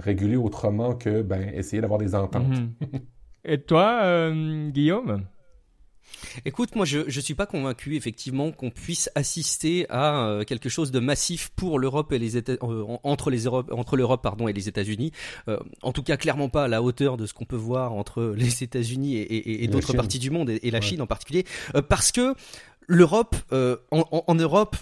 réguler autrement que ben essayer d'avoir des ententes. Mhm. Et toi, Guillaume? Écoute, moi je je suis pas convaincu effectivement qu'on puisse assister à euh, quelque chose de massif pour l'Europe et les États euh, entre les Europe entre l'Europe pardon et les États-Unis. Euh, en tout cas, clairement pas à la hauteur de ce qu'on peut voir entre les États-Unis et, et, et d'autres parties du monde et, la Chine en particulier, parce que l'Europe en, en, en Europe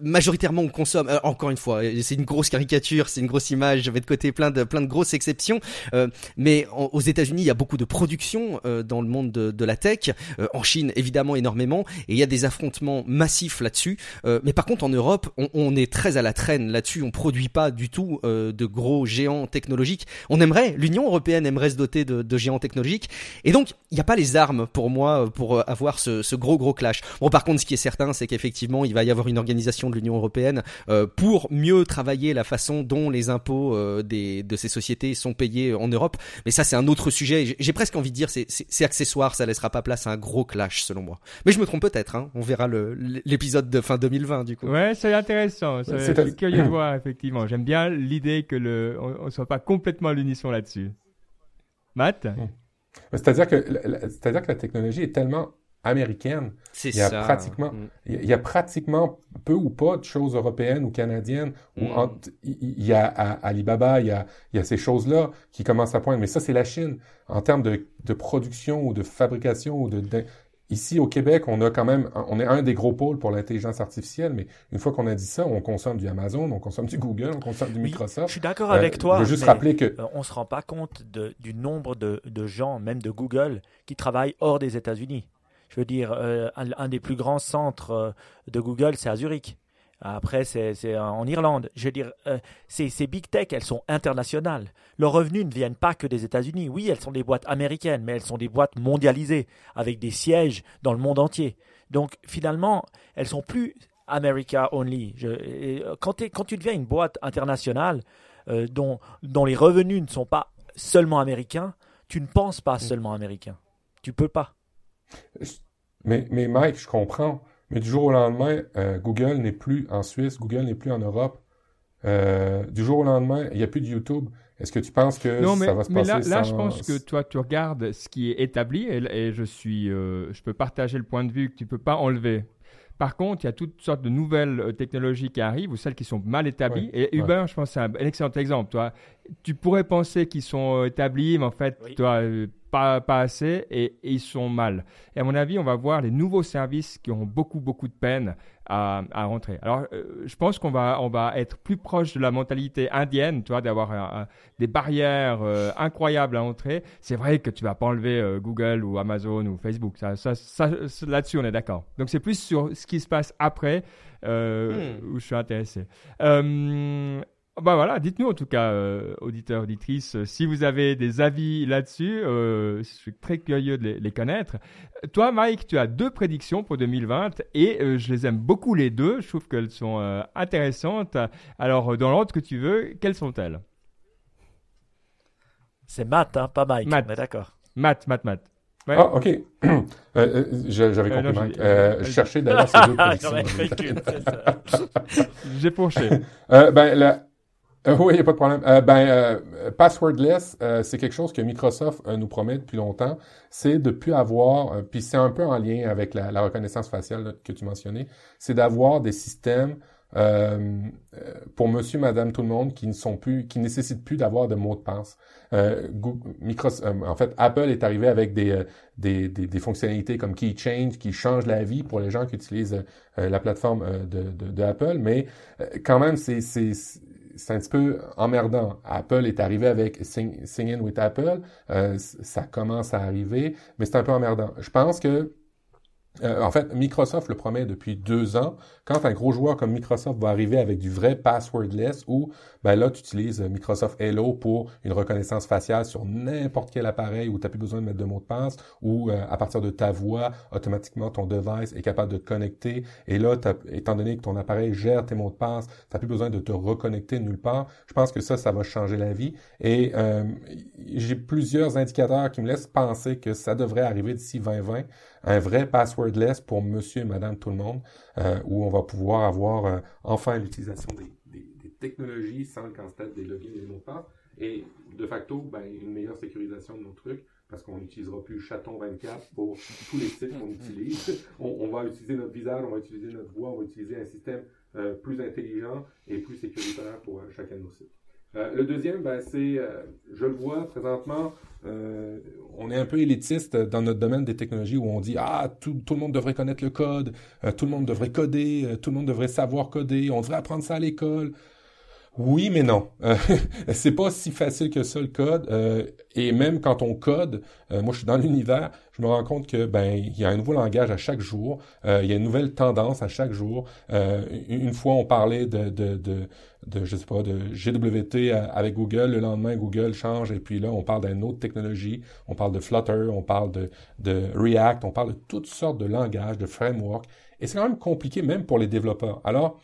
majoritairement on consomme euh, encore une fois c'est une grosse caricature c'est une grosse image je vais de côté plein de plein de grosses exceptions euh, mais aux États-Unis il y a beaucoup de production euh, dans le monde de, de la tech en Chine évidemment énormément et il y a des affrontements massifs là-dessus mais par contre en Europe on, on, est très à la traîne là-dessus on produit pas du tout de gros géants technologiques. On aimerait l'Union européenne aimerait se doter de, de géants technologiques et donc il n'y a pas les armes pour moi pour avoir ce, ce gros gros clash. Bon par contre ce qui est certain c'est qu'effectivement il va y avoir une organisation de l'Union européenne euh, pour mieux travailler la façon dont les impôts euh, des, de ces sociétés sont payés en Europe. Mais ça, c'est un autre sujet. J'ai presque envie de dire, c'est accessoire, ça laissera pas place à un gros clash, selon moi. Mais je me trompe peut-être. Hein. On verra l'épisode de fin 2020, du coup. Ouais, c'est intéressant. Je suis curieux de voir, effectivement. J'aime bien l'idée que le, on, soit pas complètement à l'unisson là-dessus. Matt? C'est-à-dire que, c'est-à-dire que la technologie est tellement américaine. C'est il y a Pratiquement, mm. il y a pratiquement peu ou pas de choses européennes ou canadiennes. Où mm. il y a Alibaba, il y a, il y a ces choses-là qui commencent à poindre. Mais ça, c'est la Chine. En termes de, de production ou de fabrication ou de, Ici, au Québec, on a quand même, on est un des gros pôles pour l'intelligence artificielle, mais une fois qu'on a dit ça, on consomme du Amazon, on consomme du Google, on consomme du Microsoft. Je suis d'accord avec euh, toi. Je veux juste rappeler que euh, on se rend pas compte de, du nombre de, de gens, même de Google, qui travaillent hors des États-Unis. Je veux dire, euh, un, des plus grands centres euh, de Google, c'est à Zurich. Après, c'est en Irlande. Je veux dire, euh, ces, big tech, elles sont internationales. Leurs revenus ne viennent pas que des États-Unis. Oui, elles sont des boîtes américaines, mais elles sont des boîtes mondialisées, avec des sièges dans le monde entier. Donc, finalement, elles sont plus America only. quand, quand, tu deviens une boîte internationale dont, dont les revenus ne sont pas seulement américains, tu ne penses pas mm. seulement américain. Tu peux pas. Mais, mais Mike, je comprends. Mais du jour au lendemain, euh, Google n'est plus en Suisse, Google n'est plus en Europe. Euh, du jour au lendemain, il n'y a plus de YouTube. Est-ce que tu penses que ça va se mais passer là, là, je pense que toi, tu regardes ce qui est établi et, je suis, euh, je peux partager le point de vue que tu peux pas enlever. Par contre, il y a toutes sortes de nouvelles technologies qui arrivent ou celles qui sont mal établies. et Uber, je pense, c'est un, excellent exemple. Toi, tu pourrais penser qu'ils sont établis, mais en fait, toi, pas, pas assez et, ils sont mal. Et à mon avis, on va voir les nouveaux services qui ont beaucoup, beaucoup de peine à, à rentrer. Alors, euh, je pense qu'on va, on va être plus proche de la mentalité indienne, tu vois, d'avoir des barrières euh, incroyables à entrer. C'est vrai que tu vas pas enlever euh, Google ou Amazon ou Facebook. Ça, ça, ça là-dessus, on est d'accord. Donc, c'est plus sur ce qui se passe après hmm. où je suis intéressé. Bah voilà, dites-nous en tout cas, euh, auditeurs, auditrices, euh, si vous avez des avis là-dessus, euh, je suis très curieux de les, connaître. Toi, Mike, tu as deux prédictions pour 2020 et euh, je les aime beaucoup les deux. Je trouve qu'elles sont intéressantes. Alors, dans l'ordre que tu veux, quelles sont-elles? C'est Matt, hein, pas Mike. Matt, d'accord. Matt, Matt, Matt. Ouais. Ah, ok. J'avais compris, Mike. je cherchais d'ailleurs ces deux prédictions. J'ai penché. ben, la, euh, oui, il n'y a pas de problème. Euh, ben, euh, passwordless, c'est quelque chose que Microsoft nous promet depuis longtemps. C'est de plus avoir, puis c'est un peu en lien avec la, reconnaissance faciale que tu mentionnais, c'est d'avoir des systèmes pour Monsieur, Madame, tout le monde qui ne sont plus, qui nécessitent plus d'avoir de mots de passe. Microsoft, en fait, Apple est arrivé avec des, des, des, fonctionnalités comme Key Change qui changent la vie pour les gens qui utilisent la plateforme de, de, de, Apple, mais quand même, c'est c'est un petit peu emmerdant. Apple est arrivé avec Sing, In with Apple, euh, ça commence à arriver, mais c'est un peu emmerdant. Je pense que euh, en fait, Microsoft le promet depuis deux ans. Quand un gros joueur comme Microsoft va arriver avec du vrai passwordless, ou ben là, tu utilises Microsoft Hello pour une reconnaissance faciale sur n'importe quel appareil où tu n'as plus besoin de mettre de mot de passe, ou euh, à partir de ta voix, automatiquement ton device est capable de te connecter. Et là, étant donné que ton appareil gère tes mots de passe, tu n'as plus besoin de te reconnecter nulle part. Je pense que ça, ça va changer la vie. Et euh, j'ai plusieurs indicateurs qui me laissent penser que ça devrait arriver d'ici 2020 un vrai passwordless pour monsieur madame tout le monde, euh, où on va pouvoir avoir euh, enfin l'utilisation des, technologies sans le casse-tête des logins et des mots de passe, et de facto, ben, une meilleure sécurisation de nos trucs, parce qu'on n'utilisera plus chaton 24 pour tous les sites qu'on utilise. On, va utiliser notre visage, on va utiliser notre voix, on va utiliser un système euh, plus intelligent et plus sécuritaire pour chacun de nos sites. Euh, le deuxième, ben, c'est, je le vois présentement, on est un peu élitiste dans notre domaine des technologies où on dit ah tout, tout le monde devrait connaître le code, tout le monde devrait coder, tout le monde devrait savoir coder, on devrait apprendre ça à l'école. Oui, mais non. Euh, c'est pas si facile que ça le code. Euh, et même quand on code, euh, moi je suis dans l'univers, je me rends compte que ben il y a un nouveau langage à chaque jour, il y a une nouvelle tendance à chaque jour. une fois on parlait de, de, de, de, je sais pas de GWT avec Google, le lendemain Google change et puis là on parle d'une autre technologie, on parle de Flutter, on parle de, de React, on parle de toutes sortes de langages, de frameworks. Et c'est quand même compliqué même pour les développeurs. Alors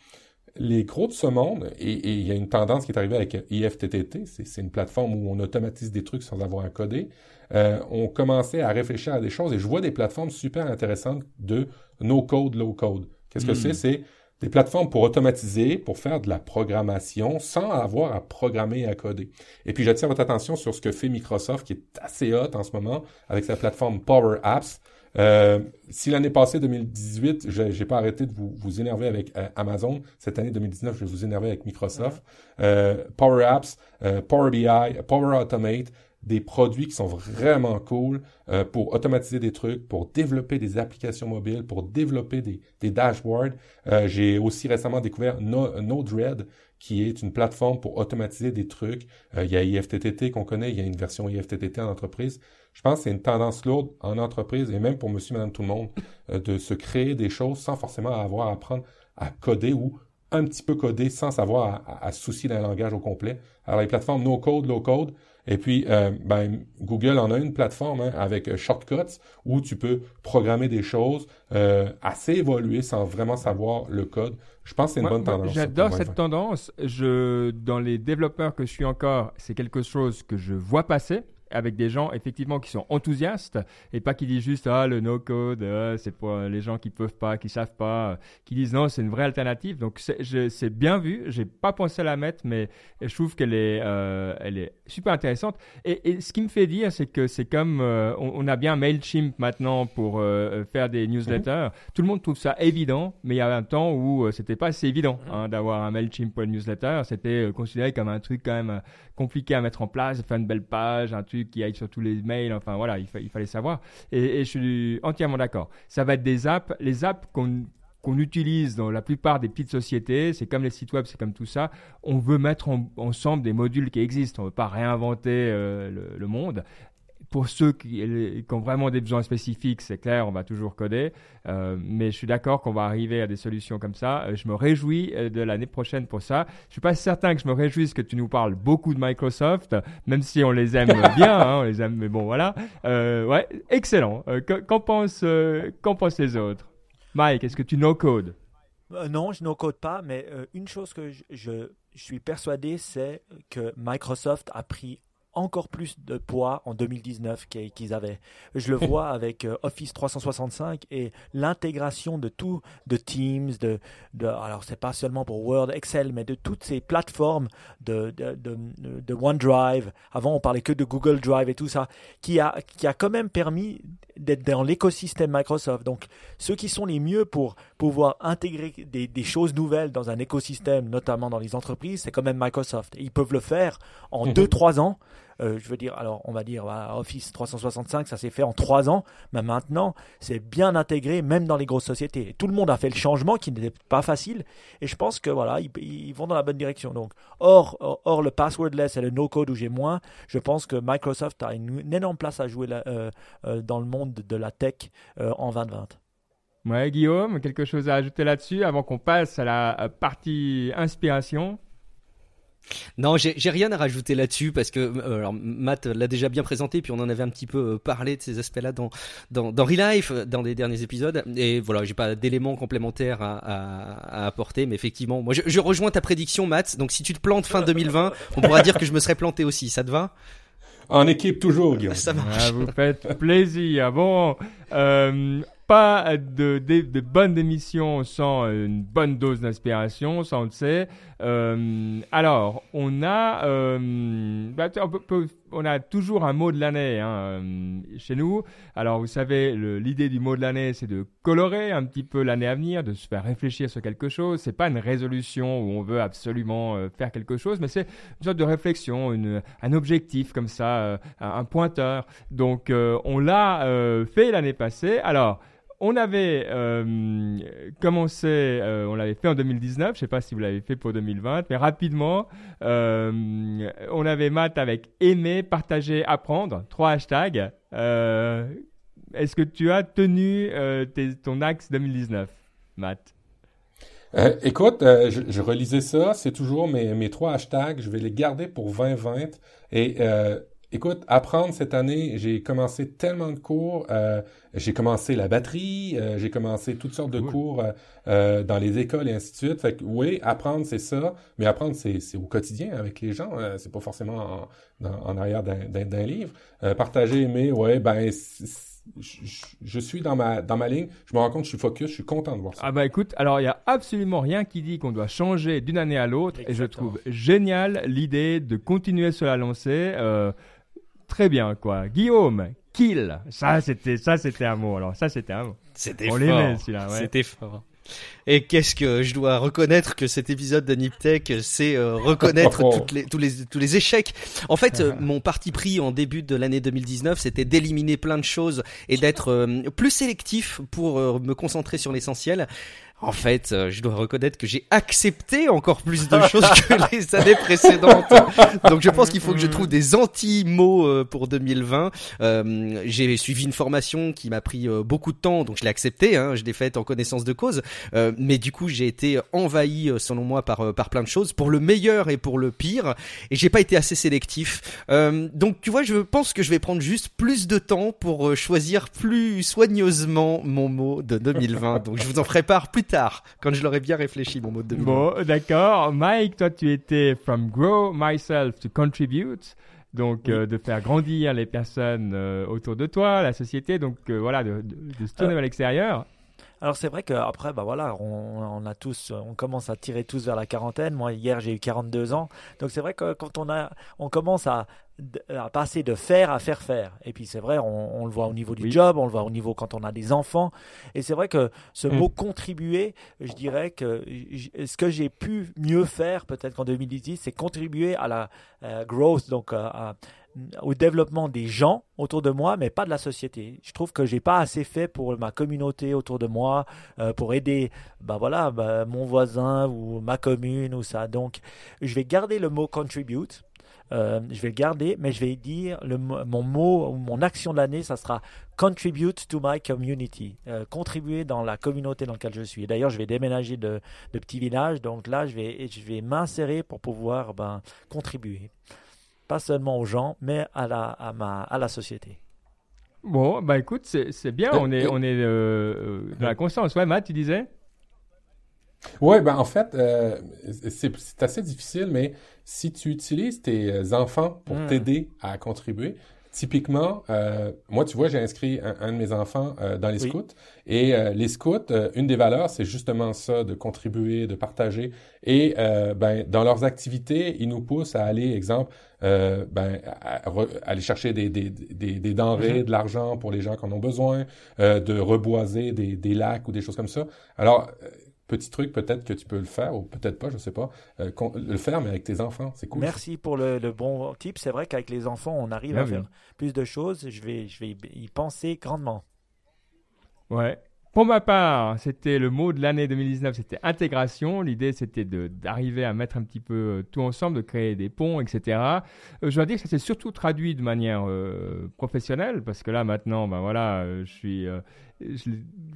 les gros de ce monde, et, il y a une tendance qui est arrivée avec IFTTT, c'est une plateforme où on automatise des trucs sans avoir à coder, euh, ont commencé à réfléchir à des choses, et je vois des plateformes super intéressantes de no-code, low-code. Qu'est-ce que hmm. c'est? C'est des plateformes pour automatiser, pour faire de la programmation sans avoir à programmer et à coder. Et puis j'attire votre attention sur ce que fait Microsoft, qui est assez hot en ce moment, avec sa plateforme Power Apps, euh, si l'année passée, 2018, j'ai pas arrêté de vous, vous énerver avec euh, Amazon, cette année 2019, je vais vous énerver avec Microsoft. Euh, Power Apps, euh, Power BI, Power Automate, des produits qui sont vraiment cool euh, pour automatiser des trucs, pour développer des applications mobiles, pour développer des, des dashboards. j'ai aussi récemment découvert no, Node-RED, qui est une plateforme pour automatiser des trucs. il y a IFTTT qu'on connaît, il y a une version IFTTT en entreprise. Je pense que c'est une tendance lourde en entreprise et même pour monsieur, madame, tout le monde, euh, de se créer des choses sans forcément avoir à apprendre à coder ou un petit peu coder sans savoir à, se soucier d'un langage au complet. Alors les plateformes no code, low code, et puis euh, ben, Google en a une plateforme hein, avec euh, Shortcuts où tu peux programmer des choses assez évoluées sans vraiment savoir le code. Je pense que c'est une bonne tendance. J'adore cette tendance. Je, dans les développeurs que je suis encore, c'est quelque chose que je vois passer avec des gens effectivement qui sont enthousiastes et pas qui disent juste ah le no code euh, c'est pour les gens qui peuvent pas, qui savent pas, euh, qui disent non c'est une vraie alternative. Donc c'est bien vu. J'ai pas pensé à la mettre, mais je trouve qu'elle est euh, elle est super intéressante. Et, ce qui me fait dire c'est que c'est comme on, a bien Mailchimp maintenant pour faire des newsletters. Mhm. Tout le monde trouve ça évident, mais il y a un temps où c'était pas assez évident mhm. hein, d'avoir un Mailchimp pour une newsletter. C'était considéré comme un truc quand même compliqué à mettre en place, faire une belle page, un truc qui aille sur tous les mails. Enfin voilà, il, fallait savoir. Et, je suis entièrement d'accord. Ça va être des apps, les apps qu'on qu'on utilise dans la plupart des petites sociétés, c'est comme les sites web, c'est comme tout ça. On veut mettre ensemble des modules qui existent. On ne veut pas réinventer euh, le, monde pour ceux qui, ont vraiment des besoins spécifiques, c'est clair, on va toujours coder. Euh, mais je suis d'accord qu'on va arriver à des solutions comme ça. Euh, je me réjouis euh, de l'année prochaine pour ça. Je suis pas certain que je me réjouisse que tu nous parles beaucoup de Microsoft, même si on les aime bien, hein, on les aime. Mais bon, voilà. ouais, excellent. qu'en pensent, qu'en pensent les autres? Mike, est-ce que tu no code Non, je no code pas. Mais une chose que je, je suis persuadé, c'est que Microsoft a pris encore plus de poids en 2019 qu'ils avaient. Je le vois avec euh, Office 365 et l'intégration de tout, de Teams, de, de alors c'est pas seulement pour Word, Excel, mais de toutes ces plateformes de, de, de, OneDrive. Avant, on parlait que de Google Drive et tout ça, qui a, qui a quand même permis d'être dans l'écosystème Microsoft. Donc, ceux qui sont les mieux pour pouvoir intégrer des, des choses nouvelles dans un écosystème, notamment dans les entreprises, c'est quand même Microsoft. ils peuvent le faire en 2-3 mhm. ans euh, je veux dire, alors on va dire Office 365, ça s'est fait en trois ans, mais maintenant c'est bien intégré même dans les grosses sociétés. tout le monde a fait le changement qui n'était pas facile, et je pense que voilà, ils, vont dans la bonne direction. Donc, hors, hors le passwordless et le no-code où j'ai moins, je pense que Microsoft a une, énorme place à jouer euh, euh, dans le monde de la tech en 2020. Ouais, Guillaume, quelque chose à ajouter là-dessus avant qu'on passe à la partie inspiration? Non, j'ai rien à rajouter là-dessus parce que euh, alors, Matt l'a déjà bien présenté, puis on en avait un petit peu euh, parlé de ces aspects-là dans dans dans Relife, dans les derniers épisodes. Et voilà, j'ai pas d'éléments complémentaires à, à, à, apporter, mais effectivement, moi je, je, rejoins ta prédiction, Matt. Donc si tu te plantes fin 2020, on pourra dire que je me serais planté aussi. Ça te va? En équipe toujours, Guillaume. Ça marche. Ah, vous faites plaisir. Bon, euh, pas de, de, bonnes émissions sans une bonne dose d'inspiration, ça on le sait. Euh, alors, on a, euh, bah, on, peut, on a toujours un mot de l'année hein, euh, chez nous. Alors, vous savez, l'idée du mot de l'année, c'est de colorer un petit peu l'année à venir, de se faire réfléchir sur quelque chose. C'est pas une résolution où on veut absolument euh, faire quelque chose, mais c'est une sorte de réflexion, un objectif comme ça, euh, un, pointeur. Donc, on l'a fait l'année passée. Alors, on avait euh, commencé, euh, on l'avait fait en 2019, je ne sais pas si vous l'avez fait pour 2020, mais rapidement, euh, on avait Matt avec aimer, partager, apprendre, trois hashtags. Est-ce que tu as tenu ton axe 2019, Matt? Écoute, je, relisais ça, c'est toujours mes, mes trois hashtags, je vais les garder pour 2020 et Écoute, apprendre cette année, j'ai commencé tellement de cours. Euh, j'ai commencé la batterie, euh, j'ai commencé toutes sortes de cours euh, euh, dans les écoles et ainsi de suite. Fait que oui, apprendre c'est ça, mais apprendre c'est, c'est au quotidien avec les gens. c'est pas forcément en, en arrière d'un, d'un, livre. partager, aimer, ouais, ben je, je, suis dans ma dans ma ligne. Je me rends compte, je suis focus, je suis content de voir ça. Ah bah écoute, alors il y a absolument rien qui dit qu'on doit changer d'une année à l'autre, et je trouve génial l'idée de continuer sur la lancée. Euh, très bien, quoi. Guillaume, kill. Ça, c'était, ça, c'était un mot. Alors, ça, c'était un mot. C'était fort. celui-là, C'était fort. Et qu'est-ce que je dois reconnaître que cet épisode de Niptech, c'est euh, reconnaître oh. toutes les, tous, les, tous les échecs. En fait, euh, mon parti pris en début de l'année 2019, c'était d'éliminer plein de choses et d'être euh, plus sélectif pour me concentrer sur l'essentiel. En fait, euh, je dois reconnaître que j'ai accepté encore plus de choses que les années précédentes. Donc je pense qu'il faut que je trouve des anti-mots euh, pour 2020. Euh, j'ai suivi une formation qui m'a pris euh, beaucoup de temps, donc je l'ai accepté, hein, je l'ai faite en connaissance de cause. mais du coup, j'ai été envahi, selon moi, par par plein de choses, pour le meilleur et pour le pire. Et j'ai pas été assez sélectif. donc tu vois, je pense que je vais prendre juste plus de temps pour choisir plus soigneusement mon mot de 2020. Donc je vous en prépare plus tard quand je l'aurais bien réfléchi, mon mot de Bon, d'accord. Mike, toi, tu étais from grow myself to contribute. Donc, euh, de faire grandir les personnes euh, autour de toi, la société. Donc, euh, voilà, de, de, se tourner à l'extérieur. Alors c'est vrai qu'après, bah voilà, on, a tous, on commence à tirer tous vers la quarantaine. Moi hier j'ai eu 42 ans, donc c'est vrai que quand on a, on commence à, à passer de faire à faire faire. Et puis c'est vrai, on, le voit au niveau du job, on le voit au niveau quand on a des enfants. Et c'est vrai que ce mm. mot contribuer, je dirais que ce que j'ai pu mieux faire peut-être qu'en 2018, c'est contribuer à la euh, growth, donc euh, à, au développement des gens autour de moi, mais pas de la société. Je trouve que j'ai pas assez fait pour ma communauté autour de moi, euh, pour aider, bah voilà, bah, mon voisin ou ma commune ou ça. Donc, je vais garder le mot contribute. Euh, je vais le garder, mais je vais dire le, mon mot ou mon action de l'année, ça sera contribute to my community, euh, contribuer dans la communauté dans laquelle je suis. D'ailleurs, je vais déménager de, de petit village, donc là, je vais, je vais m'insérer pour pouvoir ben, contribuer pas seulement aux gens, mais à la, à ma, à la société. Bon, bah écoute, c'est bien, on est, on est euh, euh, dans la conscience. Ouais, Matt, tu disais? Oui, ben en fait, euh, c'est assez difficile, mais si tu utilises tes enfants pour hmm. t'aider à contribuer, Typiquement, euh, moi, tu vois, j'ai inscrit un, de mes enfants euh, dans les scouts. Et euh, les scouts, une des valeurs, c'est justement ça, de contribuer, de partager. Et ben, dans leurs activités, ils nous poussent à aller, exemple, ben, à, aller chercher des, des, des, des denrées, mm-hmm. de l'argent pour les gens qui en ont besoin, de reboiser des, des lacs ou des choses comme ça. Alors, petit truc, peut-être que tu peux le faire, ou peut-être pas, je sais pas. Euh, le faire, mais avec tes enfants, c'est cool. Merci pour le, bon tip. C'est vrai qu'avec les enfants, on arrive à faire plus de choses. Je vais, je vais y penser grandement. Ouais. Pour ma part, c'était le mot de l'année 2019, c'était intégration. L'idée, c'était d'arriver à mettre un petit peu euh, tout ensemble, de créer des ponts, etc. Euh, je dois dire que ça s'est surtout traduit de manière professionnelle, parce que là, maintenant, ben voilà, je suis je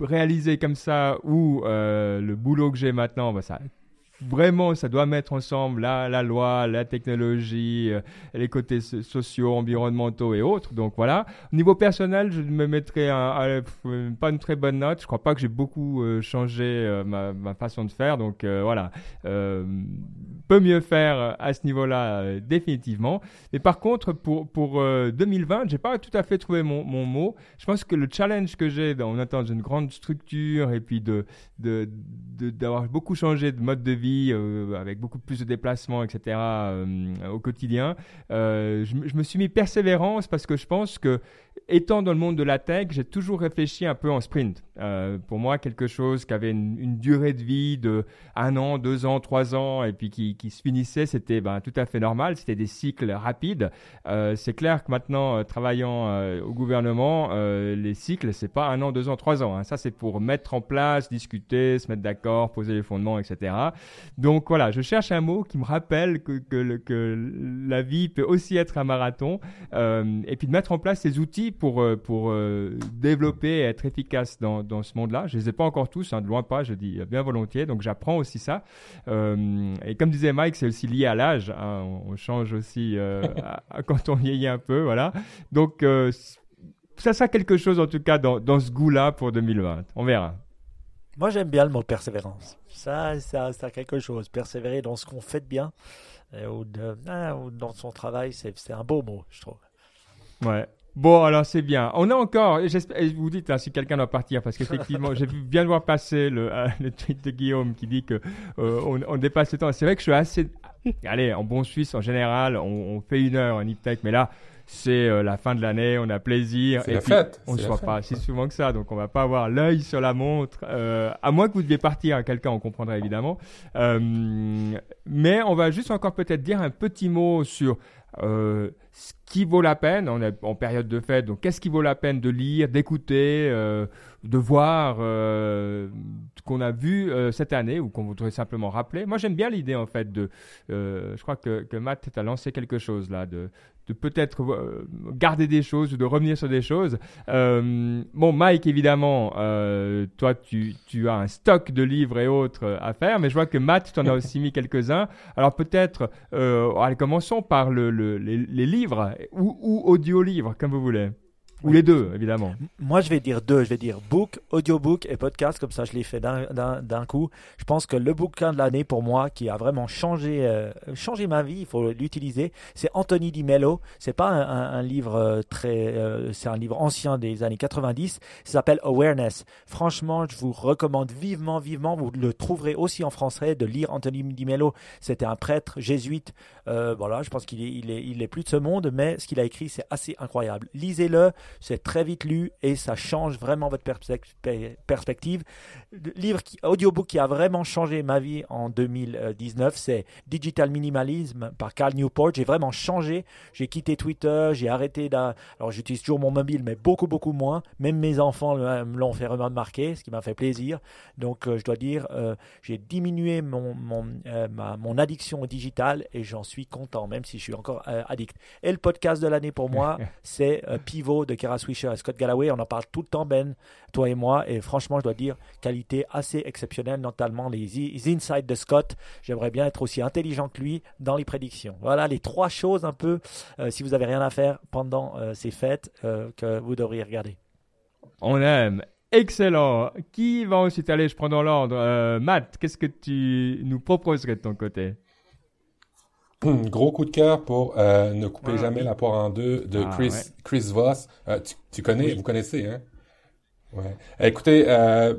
réalisé comme ça, ou euh, le boulot que j'ai maintenant, bah, ça vraiment, ça doit mettre ensemble la, la loi, la technologie, euh, les côtés sociaux, environnementaux et autres. Donc voilà. Au niveau personnel, je me mettrai un, pas une très bonne note. Je crois pas que j'ai beaucoup euh, changé euh, ma, façon de faire. Donc voilà. peut mieux faire à ce niveau-là, définitivement. Mais par contre, pour, pour 2020, j'ai pas tout à fait trouvé mon, mot. Je pense que le challenge que j'ai en étant dans une grande structure et puis de, d'avoir de, d'avoir beaucoup changé de mode de vie vie avec beaucoup plus de déplacements, etc. au quotidien, je, je, me suis mis persévérance parce que je pense que étant dans le monde de la tech, j'ai toujours réfléchi un peu en sprint. Euh, pour moi, quelque chose qui avait une, durée de vie de un an, deux ans, trois ans, et puis qui, se finissait, c'était ben, tout à fait normal. C'était des cycles rapides. Euh, c'est clair que maintenant, euh, travaillant euh, au gouvernement, euh, les cycles, c'est pas un an, deux ans, trois ans. Hein. Ça, c'est pour mettre en place, discuter, se mettre d'accord, poser les fondements, etc. Donc voilà, je cherche un mot qui me rappelle que, que, que la vie peut aussi être un marathon, et puis de mettre en place ces outils pour, euh, pour euh, développer et être efficace dans, dans ce monde-là. Je ne les ai pas encore tous, hein, de loin pas, je dis bien volontiers. Donc j'apprends aussi ça. Euh, et comme disait Mike, c'est aussi lié à l'âge. Hein. on, change aussi quand on vieillit un peu. Voilà. Donc ça sera quelque chose en tout cas dans, dans ce goût-là pour 2020. On verra. Moi j'aime bien le mot persévérance. Ça, ça, a quelque chose. Persévérer dans ce qu'on fait de bien ou, hein, ou dans son travail, c'est un beau mot, je trouve. Ouais. Bon, alors c'est bien. On a encore, vous dites hein, si quelqu'un doit partir, parce qu'effectivement, j'ai bien de voir passer le, euh, le, tweet de Guillaume qui dit que euh, on, dépasse le temps. C'est vrai que je suis assez, allez, en bon Suisse en général, on, on fait une heure en e mais là, c'est euh, la fin de l'année, on a plaisir. Et la fête. On ne se voit pas si souvent que ça, donc on va pas avoir l'œil sur la montre. Euh, à moins que vous deviez partir quelqu'un, on comprendra évidemment. Euh, mais on va juste encore peut-être dire un petit mot sur euh, ce qui vaut la peine, on est en période de fête, donc qu'est-ce qui vaut la peine de lire, d'écouter, euh, de voir euh, qu'on a vu cette année ou qu'on voudrait simplement rappeler. Moi, j'aime bien l'idée en fait de. Je crois que, que Matt a lancé quelque chose là, de, de peut-être euh, garder des choses ou de revenir sur des choses. Euh, bon, Mike, évidemment, toi, tu, tu, as un stock de livres et autres à faire, mais je vois que Matt, tu en as aussi mis quelques-uns. Alors peut-être, allez, commençons par le, le, les, les, livres ou, ou audio-livres, comme vous voulez. Ou les deux, évidemment. Moi, je vais dire deux. Je vais dire book, audiobook et podcast. Comme ça, je l'ai fait d'un coup. Je pense que le bouquin de l'année pour moi, qui a vraiment changé, euh, changé ma vie, il faut l'utiliser, c'est Anthony Di Mello. C'est pas un, un, livre euh, très, euh, c'est un livre ancien des années 90. Ça s'appelle Awareness. Franchement, je vous recommande vivement, vivement. Vous le trouverez aussi en français de lire Anthony Di Mello. C'était un prêtre jésuite. voilà, je pense qu'il est, il est, il est plus de ce monde, mais ce qu'il a écrit, c'est assez incroyable. Lisez-le c'est très vite lu et ça change vraiment votre perspective. Le livre qui, audiobook qui a vraiment changé ma vie en 2019, c'est Digital Minimalism par Carl Newport. J'ai vraiment changé. J'ai quitté Twitter, j'ai arrêté. Alors j'utilise toujours mon mobile, mais beaucoup, beaucoup moins. Même mes enfants me l'ont fait remarquer, ce qui m'a fait plaisir. Donc euh, je dois dire, euh, j'ai diminué mon, mon, euh, ma, mon addiction au digital et j'en suis content, même si je suis encore addict. Et le podcast de l'année pour moi, c'est Pivot de Kara Swisher et Scott Galloway. On en parle tout le temps, Ben, toi et moi. Et franchement, je dois dire, qualité assez exceptionnelle, notamment les, insights de Scott. J'aimerais bien être aussi intelligent que lui dans les prédictions. Voilà les trois choses un peu, euh, si vous avez rien à faire pendant euh, ces fêtes, euh, que vous devriez regarder. On aime. Excellent. Qui va ensuite aller Je prends dans l'ordre. Matt, qu'est-ce que tu nous proposerais de ton côté? Gros coup de cœur pour euh, Ne coupez ah, jamais la poire en deux de ah, Chris, Chris Voss. Euh, tu, tu, connais, vous connaissez, hein? Ouais. Écoutez, euh,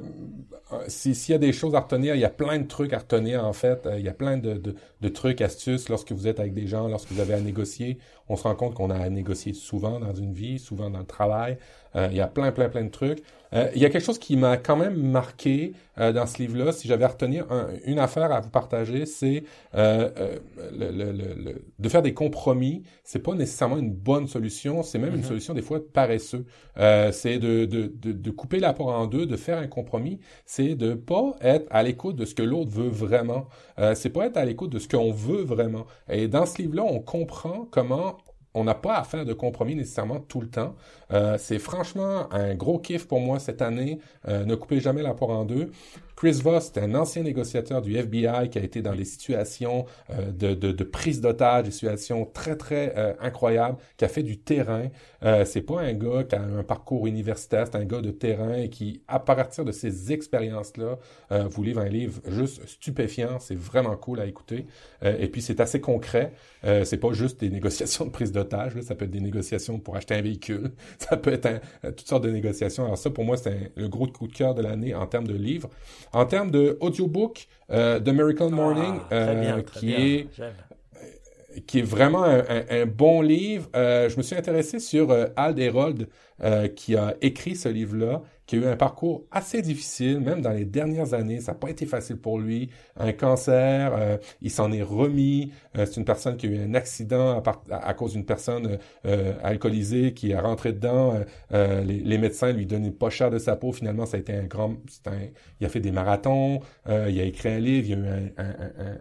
s'il y a des choses à retenir, il y a plein de trucs à retenir en fait. Euh, il y a plein de, de, de, trucs, astuces lorsque vous êtes avec des gens, lorsque vous avez à négocier. On se rend compte qu'on a à négocier souvent dans une vie, souvent dans le travail. Euh, il y a plein, plein, plein de trucs. Euh, il y a quelque chose qui m'a quand même marqué euh, dans ce livre-là. Si j'avais à retenir une affaire à vous partager, c'est euh, euh, le, le, le, de faire des compromis. C'est pas nécessairement une bonne solution. C'est même une mm-hmm. solution des fois paresseux. c'est de, de, de, de, couper la porte en deux, de faire un compromis. C'est de pas être à l'écoute de ce que l'autre veut vraiment. c'est pas être à l'écoute de ce qu'on veut vraiment. Et dans ce livre-là, on comprend comment on n'a pas à faire de compromis nécessairement tout le temps. Euh, c'est franchement un gros kiff pour moi cette année. Euh, ne coupez jamais la poire en deux. Chris Voss, c'est un ancien négociateur du FBI qui a été dans des situations euh, de, de, de, prise d'otage, des situations très très euh, incroyables, qui a fait du terrain. Euh, c'est pas un gars qui a un parcours universitaire, c'est un gars de terrain et qui, à partir de ces expériences-là, euh, vous livre un livre juste stupéfiant. C'est vraiment cool à écouter. et puis c'est assez concret. c'est pas juste des négociations de prise d'otage. Ça peut être des négociations pour acheter un véhicule. Ça peut être toutes sortes de négociations. Alors ça, pour moi, c'est le gros coup de cœur de l'année en termes de livres. en termes de audiobook, euh, The Miracle Morning, Ah, très euh, bien, très qui bien. est J'aime. qui est vraiment un, un- un bon livre. Euh, je me suis intéressé sur euh, Al Herold, euh, qui a écrit ce livre-là, qui a eu un parcours assez difficile, même dans les dernières années. Ça n'a pas été facile pour lui. Un cancer, euh, il s'en est remis. Euh, c'est une personne qui a eu un accident à, part- à- cause d'une personne euh, alcoolisée qui est rentrée dedans. Euh, euh, les, les médecins lui donnaient pas cher de sa peau. Finalement, ça a été un grand... un- il a fait des marathons, euh, il a écrit un livre, il y a eu un- un-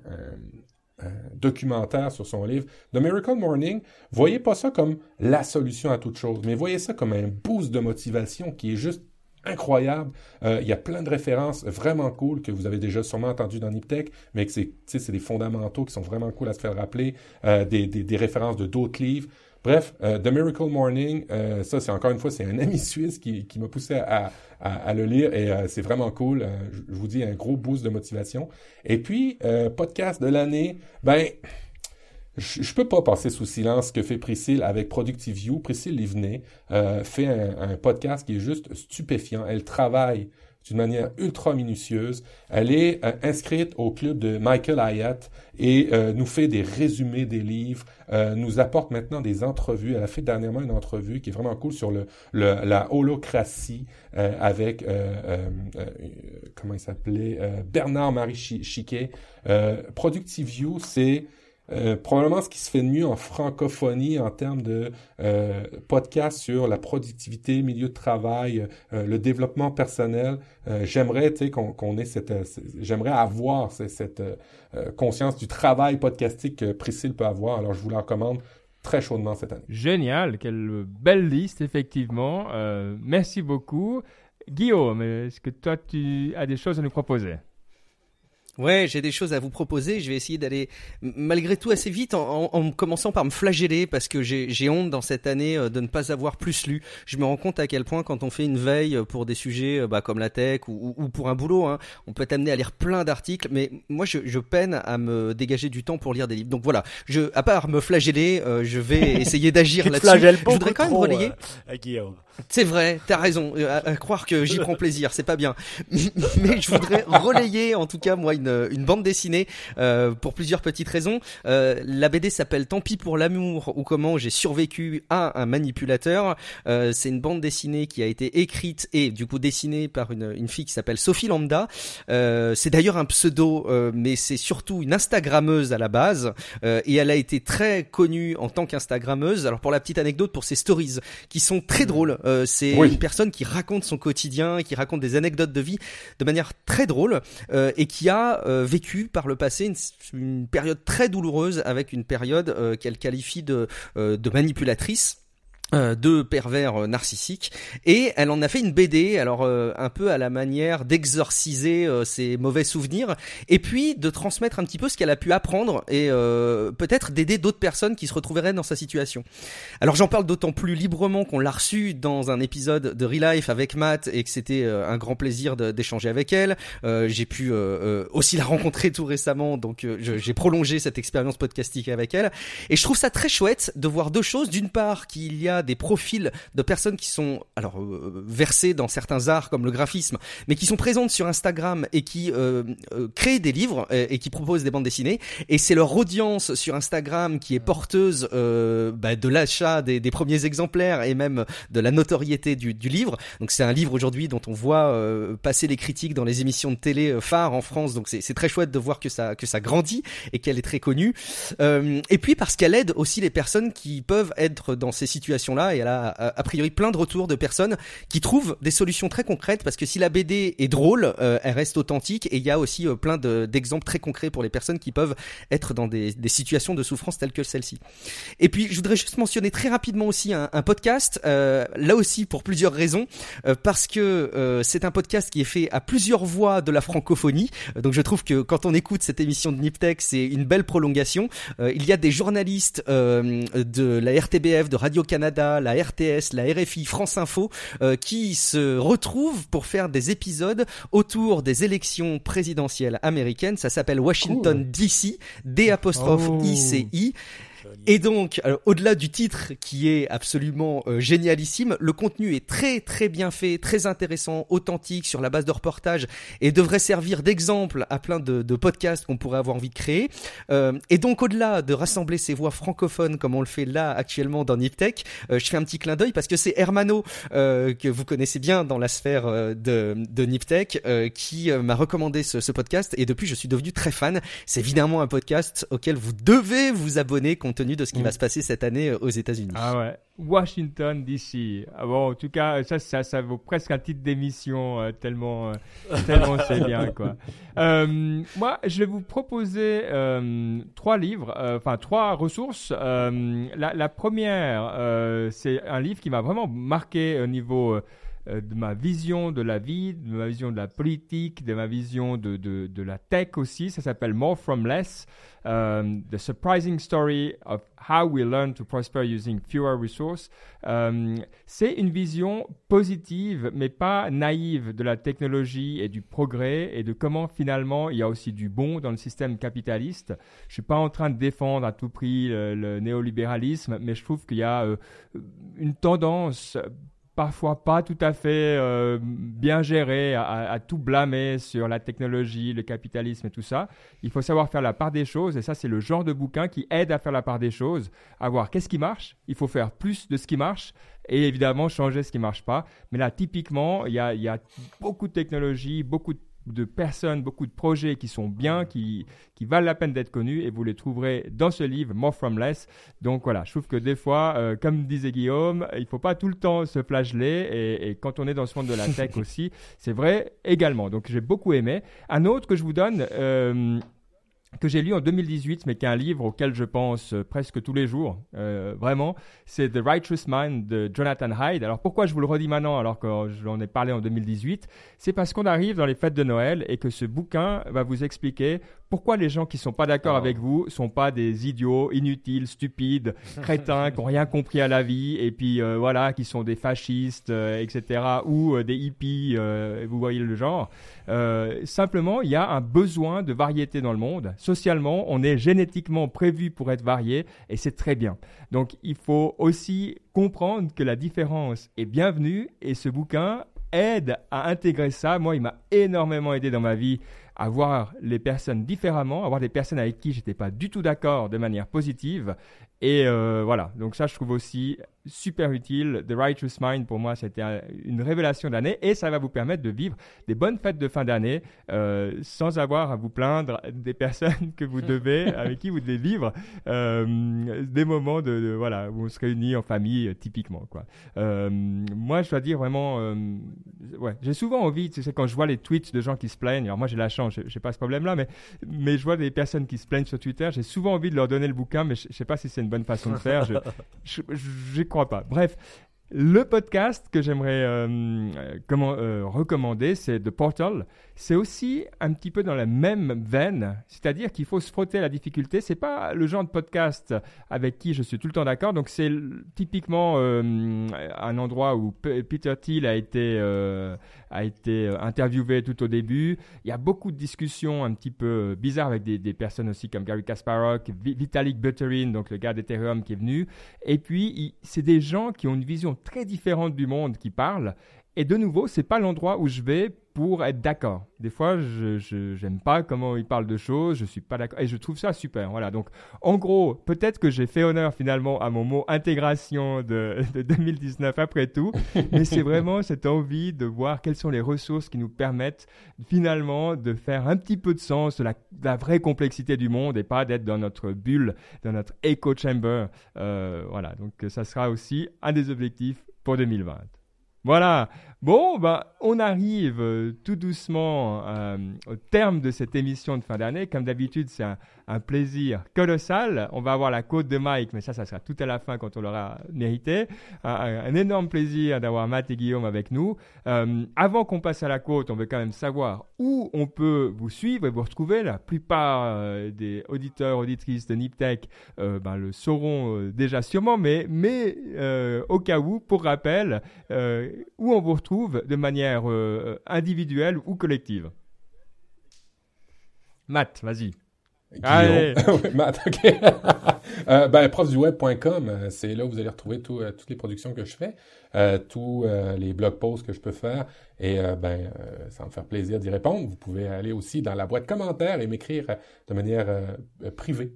un documentaire sur son livre. The Miracle Morning, voyez pas ça comme la solution à toute chose, mais voyez ça comme un boost de motivation qui est juste incroyable. Euh, il y a plein de références vraiment cool que vous avez déjà sûrement entendu dans Niptech, mais que c'est, c'est des fondamentaux qui sont vraiment cool à se faire rappeler, euh, des, des, références de d'autres livres. Bref, euh, The Miracle Morning, ça c'est encore une fois, c'est un ami suisse qui, qui m'a poussé à, à, le lire et c'est vraiment cool. Je, vous dis, un gros boost de motivation. Et puis, podcast de l'année, ben, je, je peux pas passer sous silence ce que fait Priscille avec Productive View. Priscille Livnet euh, fait un, un podcast qui est juste stupéfiant. Elle travaille d'une manière ultra minutieuse. Elle est euh, inscrite au club de Michael Hyatt et euh, nous fait des résumés des livres, euh, nous apporte maintenant des entrevues. Elle a fait dernièrement une entrevue qui est vraiment cool sur le, le la holocratie euh, avec euh, euh, comment il s'appelait Bernard-Marie Chi- Chiquet. Productive View, c'est euh, probablement ce qui se fait de mieux en francophonie en termes de euh, podcast sur la productivité, milieu de travail, euh, le développement personnel. Euh, j'aimerais, tu sais, qu'on qu'on ait cette, euh, j'aimerais avoir ce- cette euh, conscience du travail podcastique que Priscille peut avoir. Alors, je vous la recommande très chaudement cette année. Génial, quelle belle liste, effectivement. Merci beaucoup. Guillaume, est-ce que toi, tu as des choses à nous proposer? Ouais, j'ai des choses à vous proposer. Je vais essayer d'aller malgré tout assez vite en, en- en commençant par me flageller parce que j'ai j'ai honte dans cette année euh, de ne pas avoir plus lu. Je me rends compte à quel point quand on fait une veille pour des sujets euh, bah, comme la tech ou, ou- ou pour un boulot, hein, on peut être amené à lire plein d'articles, mais moi je, je peine à me dégager du temps pour lire des livres. Donc voilà, je, à part me flageller, euh, je vais essayer d'agir là-dessus. Je voudrais quand même trop, relayer. euh, Guillaume. C'est vrai, t'as raison. Euh, À, à croire que j'y prends plaisir, c'est pas bien. Mais je voudrais relayer, en tout cas, moi, une, une bande dessinée euh, pour plusieurs petites raisons. Euh, la BD s'appelle Tant pis pour l'amour ou comment j'ai survécu à un manipulateur. Euh, c'est une bande dessinée qui a été écrite et du coup dessinée par une, une fille qui s'appelle Sophie Lambda. Euh, c'est d'ailleurs un pseudo, mais c'est surtout une Instagrammeuse à la base et elle a été très connue en tant qu'Instagrammeuse. Alors pour la petite anecdote, pour ses stories qui sont très drôles. Euh, c'est Oui. une personne qui raconte son quotidien, qui raconte des anecdotes de vie de manière très drôle et qui a euh, vécu par le passé une, période très douloureuse avec une période euh, qu'elle qualifie de, euh, de manipulatrice. Euh, de pervers euh, narcissiques et elle en a fait une BD alors euh, un peu à la manière d'exorciser euh, ses mauvais souvenirs et puis de transmettre un petit peu ce qu'elle a pu apprendre et euh, peut-être d'aider d'autres personnes qui se retrouveraient dans sa situation. Alors j'en parle d'autant plus librement qu'on l'a reçue dans un épisode de Real Life avec Matt et que c'était euh, un grand plaisir d'échanger avec elle. J'ai pu aussi la rencontrer tout récemment, donc j'ai prolongé cette expérience podcastique avec elle. Et je trouve ça très chouette de voir deux choses. D'une part, qu'il y a des profils de personnes qui sont alors euh, versées dans certains arts comme le graphisme, mais qui sont présentes sur Instagram et qui euh, euh, créent des livres et qui proposent des bandes dessinées. Et c'est leur audience sur Instagram qui est porteuse euh, bah, de l'achat des, premiers exemplaires et même de la notoriété du, du livre. Donc c'est un livre aujourd'hui dont on voit euh, passer les critiques dans les émissions de télé phares en France. Donc c'est très chouette de voir que ça que ça grandit et qu'elle est très connue. Euh, et puis parce qu'elle aide aussi les personnes qui peuvent être dans ces situations-là. Et elle a a, a priori plein de retours de personnes qui trouvent des solutions très concrètes parce que si la BD est drôle, euh, elle reste authentique et il y a aussi euh, plein de- d'exemples très concrets pour les personnes qui peuvent être dans des, des situations de souffrance telles que celle-ci. Et puis je voudrais juste mentionner très rapidement aussi un, un podcast, euh, là aussi pour plusieurs raisons, euh, parce que euh, c'est un podcast qui est fait à plusieurs voix de la francophonie. Euh, Donc je trouve que quand on écoute cette émission de Niptech, c'est une belle prolongation. Euh, il y a des journalistes euh, de la RTBF, de Radio Canada, la RTS, la RFI, France Info, euh, qui se retrouvent pour faire des épisodes autour des élections présidentielles américaines. Ça s'appelle Washington DC, D apostrophe Oh. ICI. Et donc, au-delà du titre qui est absolument euh, génialissime, le contenu est très très bien fait, très intéressant, authentique, sur la base de reportages et devrait servir d'exemple à plein de, de podcasts qu'on pourrait avoir envie de créer. Euh, et donc, au-delà de rassembler ces voix francophones comme on le fait là actuellement dans Niptech, euh, je fais un petit clin d'œil parce que c'est Hermano que vous connaissez bien dans la sphère de, de Niptech qui m'a recommandé ce, ce podcast et depuis je suis devenu très fan. C'est évidemment un podcast auquel vous devez vous abonner compte tenu de ce qui va mm. se passer cette année euh, aux États-Unis. Ah ouais. Washington DC. Ah bon, en tout cas, ça, ça, ça vaut presque un titre d'émission euh, tellement, euh, tellement c'est bien quoi. moi, je vais vous proposer trois livres, enfin trois ressources. La, la, première, c'est un livre qui m'a vraiment marqué au niveau euh, de ma vision de la vie, de ma vision de la politique, de ma vision de, de, de la tech aussi. Ça s'appelle More From Less, um, The Surprising Story of How We Learn to Prosper Using Fewer Resources. Um, c'est une vision positive, mais pas naïve de la technologie et du progrès et de comment finalement il y a aussi du bon dans le système capitaliste. Je suis pas en train de défendre à tout prix le, néolibéralisme, mais je trouve qu'il y a euh, une tendance parfois pas tout à fait euh, bien géré, à, tout blâmer sur la technologie, le capitalisme et tout ça. Il faut savoir faire la part des choses, et ça c'est le genre de bouquin qui aide à faire la part des choses, à voir qu'est-ce qui marche, il faut faire plus de ce qui marche, et évidemment changer ce qui marche pas. Mais là, typiquement, il y a, y a beaucoup de technologies, beaucoup de de personnes, beaucoup de projets qui sont bien, qui, qui valent la peine d'être connus et vous les trouverez dans ce livre, More From Less. Donc voilà, je trouve que des fois, euh, comme disait Guillaume, il ne faut pas tout le temps se flageller et, et, quand on est dans ce monde de la tech aussi, c'est vrai également. Donc j'ai beaucoup aimé. Un autre que je vous donne, euh, que j'ai lu en 2018, mais qui est un livre auquel je pense euh, presque tous les jours, euh, vraiment, c'est The Righteous Mind de Jonathan Hyde. Alors pourquoi je vous le redis maintenant alors que j'en ai parlé en 2018 C'est parce qu'on arrive dans les fêtes de Noël et que ce bouquin va vous expliquer pourquoi les gens qui sont pas d'accord oh. avec vous sont pas des idiots, inutiles, stupides, crétins, qui ont rien compris à la vie et puis euh, voilà, qui sont des fascistes, etc. ou des hippies, vous voyez le genre. simplement, il y a un besoin de variété dans le monde socialement, on est génétiquement prévu pour être varié et c'est très bien. Donc il faut aussi comprendre que la différence est bienvenue et ce bouquin aide à intégrer ça. Moi, il m'a énormément aidé dans ma vie à voir les personnes différemment, à voir des personnes avec qui j'étais pas du tout d'accord de manière positive. Et euh, voilà, donc ça je trouve aussi super utile. The Righteous Mind, pour moi, c'était une révélation d'année et ça va vous permettre de vivre des bonnes fêtes de fin d'année euh, sans avoir à vous plaindre des personnes que vous devez, avec qui vous devez vivre euh, des moments de, voilà où on se réunit en famille, typiquement quoi. moi, je dois dire vraiment, ouais, j'ai souvent envie, tu sais, quand je vois les tweets de gens qui se plaignent. Alors moi, j'ai la chance, j'ai pas ce problème-là, mais mais je vois des personnes qui se plaignent sur Twitter. J'ai souvent envie de leur donner le bouquin, mais je, je sais pas si c'est une bonne façon de faire. Je n'y crois pas. Bref, le podcast que j'aimerais euh, comment, euh, recommander, c'est The Portal. C'est aussi un petit peu dans la même veine, c'est-à-dire qu'il faut se frotter à la difficulté. C'est pas le genre de podcast avec qui je suis tout le temps d'accord. Donc c'est typiquement euh, un endroit où Peter Thiel a été a été interviewé tout au début. Il y a beaucoup de discussions un petit peu bizarres avec des, des personnes aussi comme Gary Kasparov, Vitalik Buterin, donc le gars d'Ethereum qui est venu. Et puis c'est des gens qui ont une vision très différente du monde qui parle. Et de nouveau, c'est pas l'endroit où je vais pour être d'accord. Des fois, je n'aime pas comment il parle de choses, je suis pas d'accord, et je trouve ça super. Voilà. Donc, en gros, peut-être que j'ai fait honneur finalement à mon mot intégration de, 2019 après tout, mais c'est vraiment cette envie de voir quelles sont les ressources qui nous permettent finalement de faire un petit peu de sens de la, vraie complexité du monde et pas d'être dans notre bulle, dans notre echo chamber. Euh, voilà. Donc, ça sera aussi un des objectifs pour 2020. Voilà. Bon, bah, on arrive euh, tout doucement euh, au terme de cette émission de fin d'année. Comme d'habitude, c'est un, plaisir colossal. On va avoir la côte de Mike, mais ça, ça sera tout à la fin quand on l'aura mérité. Un, énorme plaisir d'avoir Matt et Guillaume avec nous. Euh, avant qu'on passe à la côte, on veut quand même savoir où on peut vous suivre et vous retrouver. La plupart des auditeurs, auditrices de Niptech ben, le sauront déjà sûrement, mais, mais au cas où, pour rappel, où on vous retrouve de manière individuelle ou collective. Matt, vas-y. Guillaume. Matt, ok. euh, ben, profsduweb.com, euh, c'est là où vous allez retrouver tout, euh, toutes les productions que je fais, euh, tous les blog posts que je peux faire. Et ben, ça va me faire plaisir d'y répondre. Vous pouvez aller aussi dans la boîte commentaires et m'écrire de manière privée.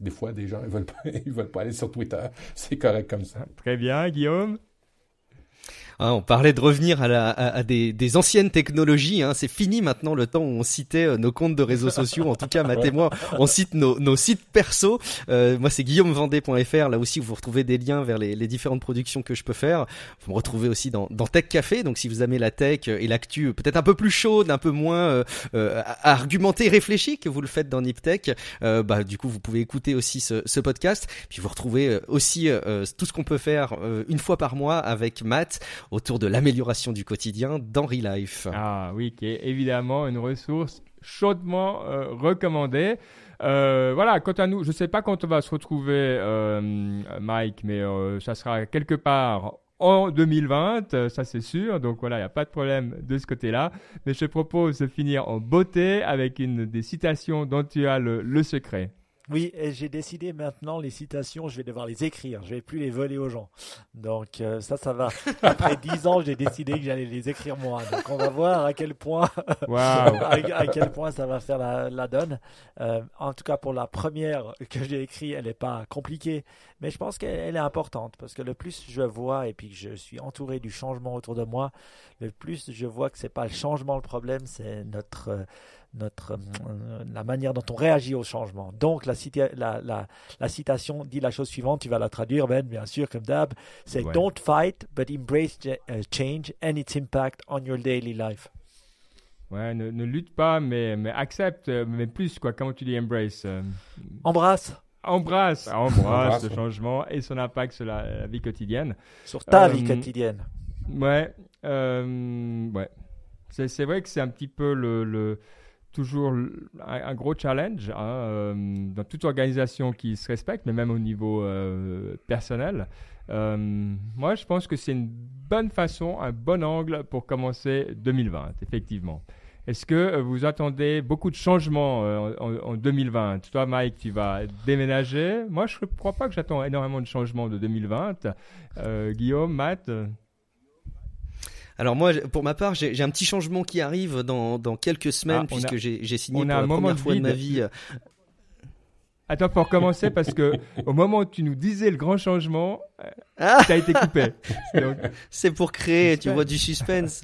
des fois, des gens ils veulent pas, ils veulent pas aller sur Twitter. C'est correct comme ça. Très bien, Guillaume. Hein, on parlait de revenir à, la, à, des, des, anciennes technologies. Hein. C'est fini maintenant le temps où on citait euh, nos comptes de réseaux sociaux. En tout cas, Matt et moi, on cite nos, nos sites perso. Euh, moi, c'est guillaumevendée.fr. Là aussi, vous retrouvez des liens vers les, les, différentes productions que je peux faire. Vous me retrouvez aussi dans, dans Tech Café. Donc, si vous aimez la tech et l'actu, peut-être un peu plus chaude, un peu moins euh, euh argumenté, réfléchi que vous le faites dans NipTech, euh, bah, du coup, vous pouvez écouter aussi ce, ce podcast. Puis vous retrouvez aussi tout ce qu'on peut faire une fois par mois avec Matt autour de l'amélioration du quotidien dans Life. Ah oui, qui est évidemment une ressource chaudement euh, recommandée. Euh, voilà, quant à nous, je ne sais pas quand on va se retrouver, euh, Mike, mais ça sera quelque part en 2020, ça c'est sûr. Donc voilà, il n'y a pas de problème de ce côté-là. Mais je te propose de finir en beauté avec une des citations dont tu as le secret. Oui, j'ai décidé maintenant les citations, je vais devoir les écrire, je vais plus les voler aux gens. Donc euh, ça, ça va. Après dix ans, j'ai décidé que j'allais les écrire moi. Donc on va voir à quel point, à, quel point ça va faire la, donne. Euh, en tout cas, pour la première que j'ai écrite, elle n'est pas compliquée, mais je pense qu'elle est importante parce que le plus je vois et puis que je suis entouré du changement autour de moi, le plus je vois que c'est pas le changement le problème, c'est notre euh, notre, euh, la manière dont on réagit au changement. Donc la, la, la, citation dit la chose suivante, tu vas la traduire Ben, bien sûr, comme d'hab, c'est Don't fight, but embrace uh, change and its impact on your daily life. Ouais, ne, ne lutte pas, mais, mais accepte, euh, mais plus, quoi. Comment tu dis embrace euh? Embrasse. Embrasse, embrasse le changement et son impact sur la, vie quotidienne. Sur ta vie quotidienne. Ouais, ouais. C'est vrai que c'est un petit peu le, le toujours un, gros challenge hein, euh, dans toute organisation qui se respecte, mais même au niveau euh, personnel. Euh, moi, je pense que c'est une bonne façon, un bon angle pour commencer 2020, effectivement. Est-ce que vous attendez beaucoup de changements en, en, 2020 Toi, Mike, tu vas déménager. Moi, je ne crois pas que j'attends énormément de changements de 2020. Guillaume, Matt alors moi, pour ma part, j'ai un petit changement qui arrive dans, dans quelques semaines ah, puisque j'ai signé pour la première fois de ma vie. Euh, Attends, pour commencer, parce que au moment où tu nous disais le grand changement, euh, ah ça a été coupé. C'est pour créer, tu vois, du suspense.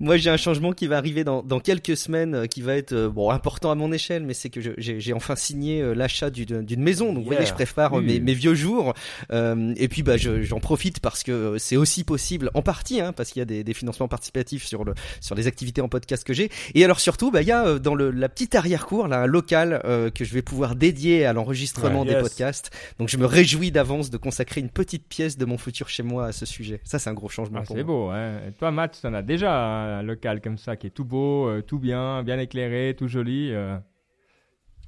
Moi, j'ai un changement qui va arriver dans, dans quelques semaines, euh, qui va être euh, bon important à mon échelle, mais c'est que j'ai enfin signé euh, l'achat d'une maison. Donc, vous voyez, je prépare mes, mes, vieux jours. et puis, bah, j'en profite parce que c'est aussi possible, en partie, hein, parce qu'il y a des, des, financements participatifs sur le sur les activités en podcast que j'ai. Et alors surtout, bah, il y a dans le, la petite arrière-cour là un local que je vais pouvoir dédier à l'enregistrement des podcasts. Donc, je me réjouis d'avance de consacrer une petite pièce de mon futur chez moi à ce sujet. Ça, c'est un gros changement. Ah, c'est beau. Hein. Et toi, Matt, tu en as déjà. Hein, un local comme ça qui est tout beau, euh, tout bien, bien éclairé, tout joli. Euh,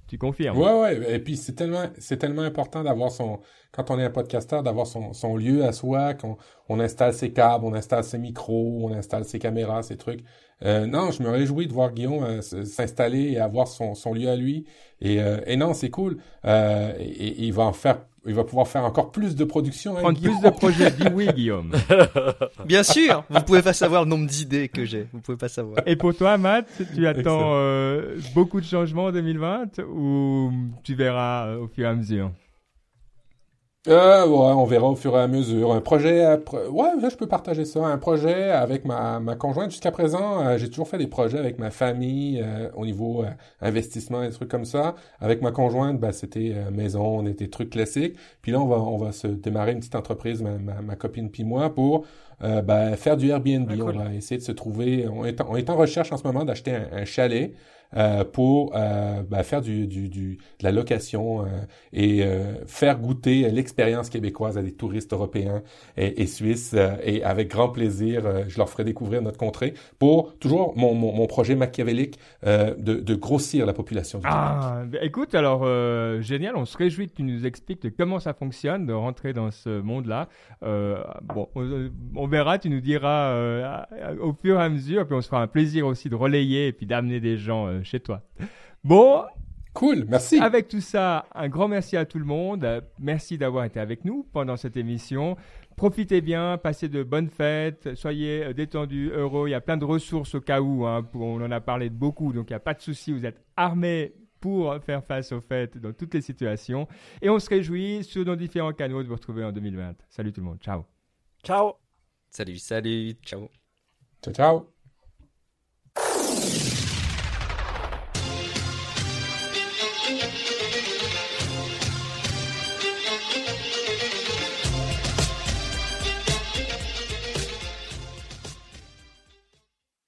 tu confirmes Ouais, ouais. Et puis c'est tellement, c'est tellement important d'avoir son, quand on est un podcasteur, d'avoir son, son lieu à soi, qu'on on installe ses câbles, on installe ses micros, on installe ses caméras, ses trucs. Euh, non, je me réjouis de voir Guillaume s'installer et avoir son, son lieu à lui. Et, et non, c'est cool. et, il va en faire il va pouvoir faire encore plus de production. Hein, Prendre plus de projets, dis oui, Guillaume. Bien sûr, vous pouvez pas savoir le nombre d'idées que j'ai. Vous pouvez pas savoir. Et pour toi, Matt, tu attends euh, beaucoup de changements en 2020 ou tu verras euh, au fur et à mesure? Euh, ouais, on verra au fur et à mesure. Un projet, ouais, je peux partager ça. Un projet avec ma, ma conjointe. Jusqu'à présent, euh, j'ai toujours fait des projets avec ma famille euh, au niveau euh, investissement et des trucs comme ça. Avec ma conjointe, bah, c'était maison, on était trucs classiques. Puis là, on va, on va se démarrer une petite entreprise, ma, ma, copine puis moi, pour bah, faire du Airbnb. On va essayer de se trouver. On est, on est en recherche en ce moment d'acheter un, un chalet. Euh, pour euh, ben, faire du, du, du, de la location euh, et faire goûter l'expérience québécoise à des touristes européens et, et suisses. et avec grand plaisir, je leur ferai découvrir notre contrée pour toujours mon, mon, mon projet machiavélique de, de, grossir la population du ah, ben, Écoute, alors génial, on se réjouit que tu nous expliques comment ça fonctionne de rentrer dans ce monde-là. bon, on, on, verra, tu nous diras au fur et à mesure, puis on se fera un plaisir aussi de relayer et puis d'amener des gens chez toi. Bon, Cool, merci. Avec tout ça, un grand merci à tout le monde. Merci d'avoir été avec nous pendant cette émission. Profitez bien, passez de bonnes fêtes, soyez euh, détendus, heureux. Il y a plein de ressources au cas où. Hein, on en a parlé de beaucoup, donc il n'y a pas de souci. Vous êtes armés pour faire face aux fêtes dans toutes les situations. Et on se réjouit sur nos différents canaux de vous retrouver en 2020. Salut tout le monde. Ciao. Ciao. Salut, salut. Ciao. Ciao, ciao.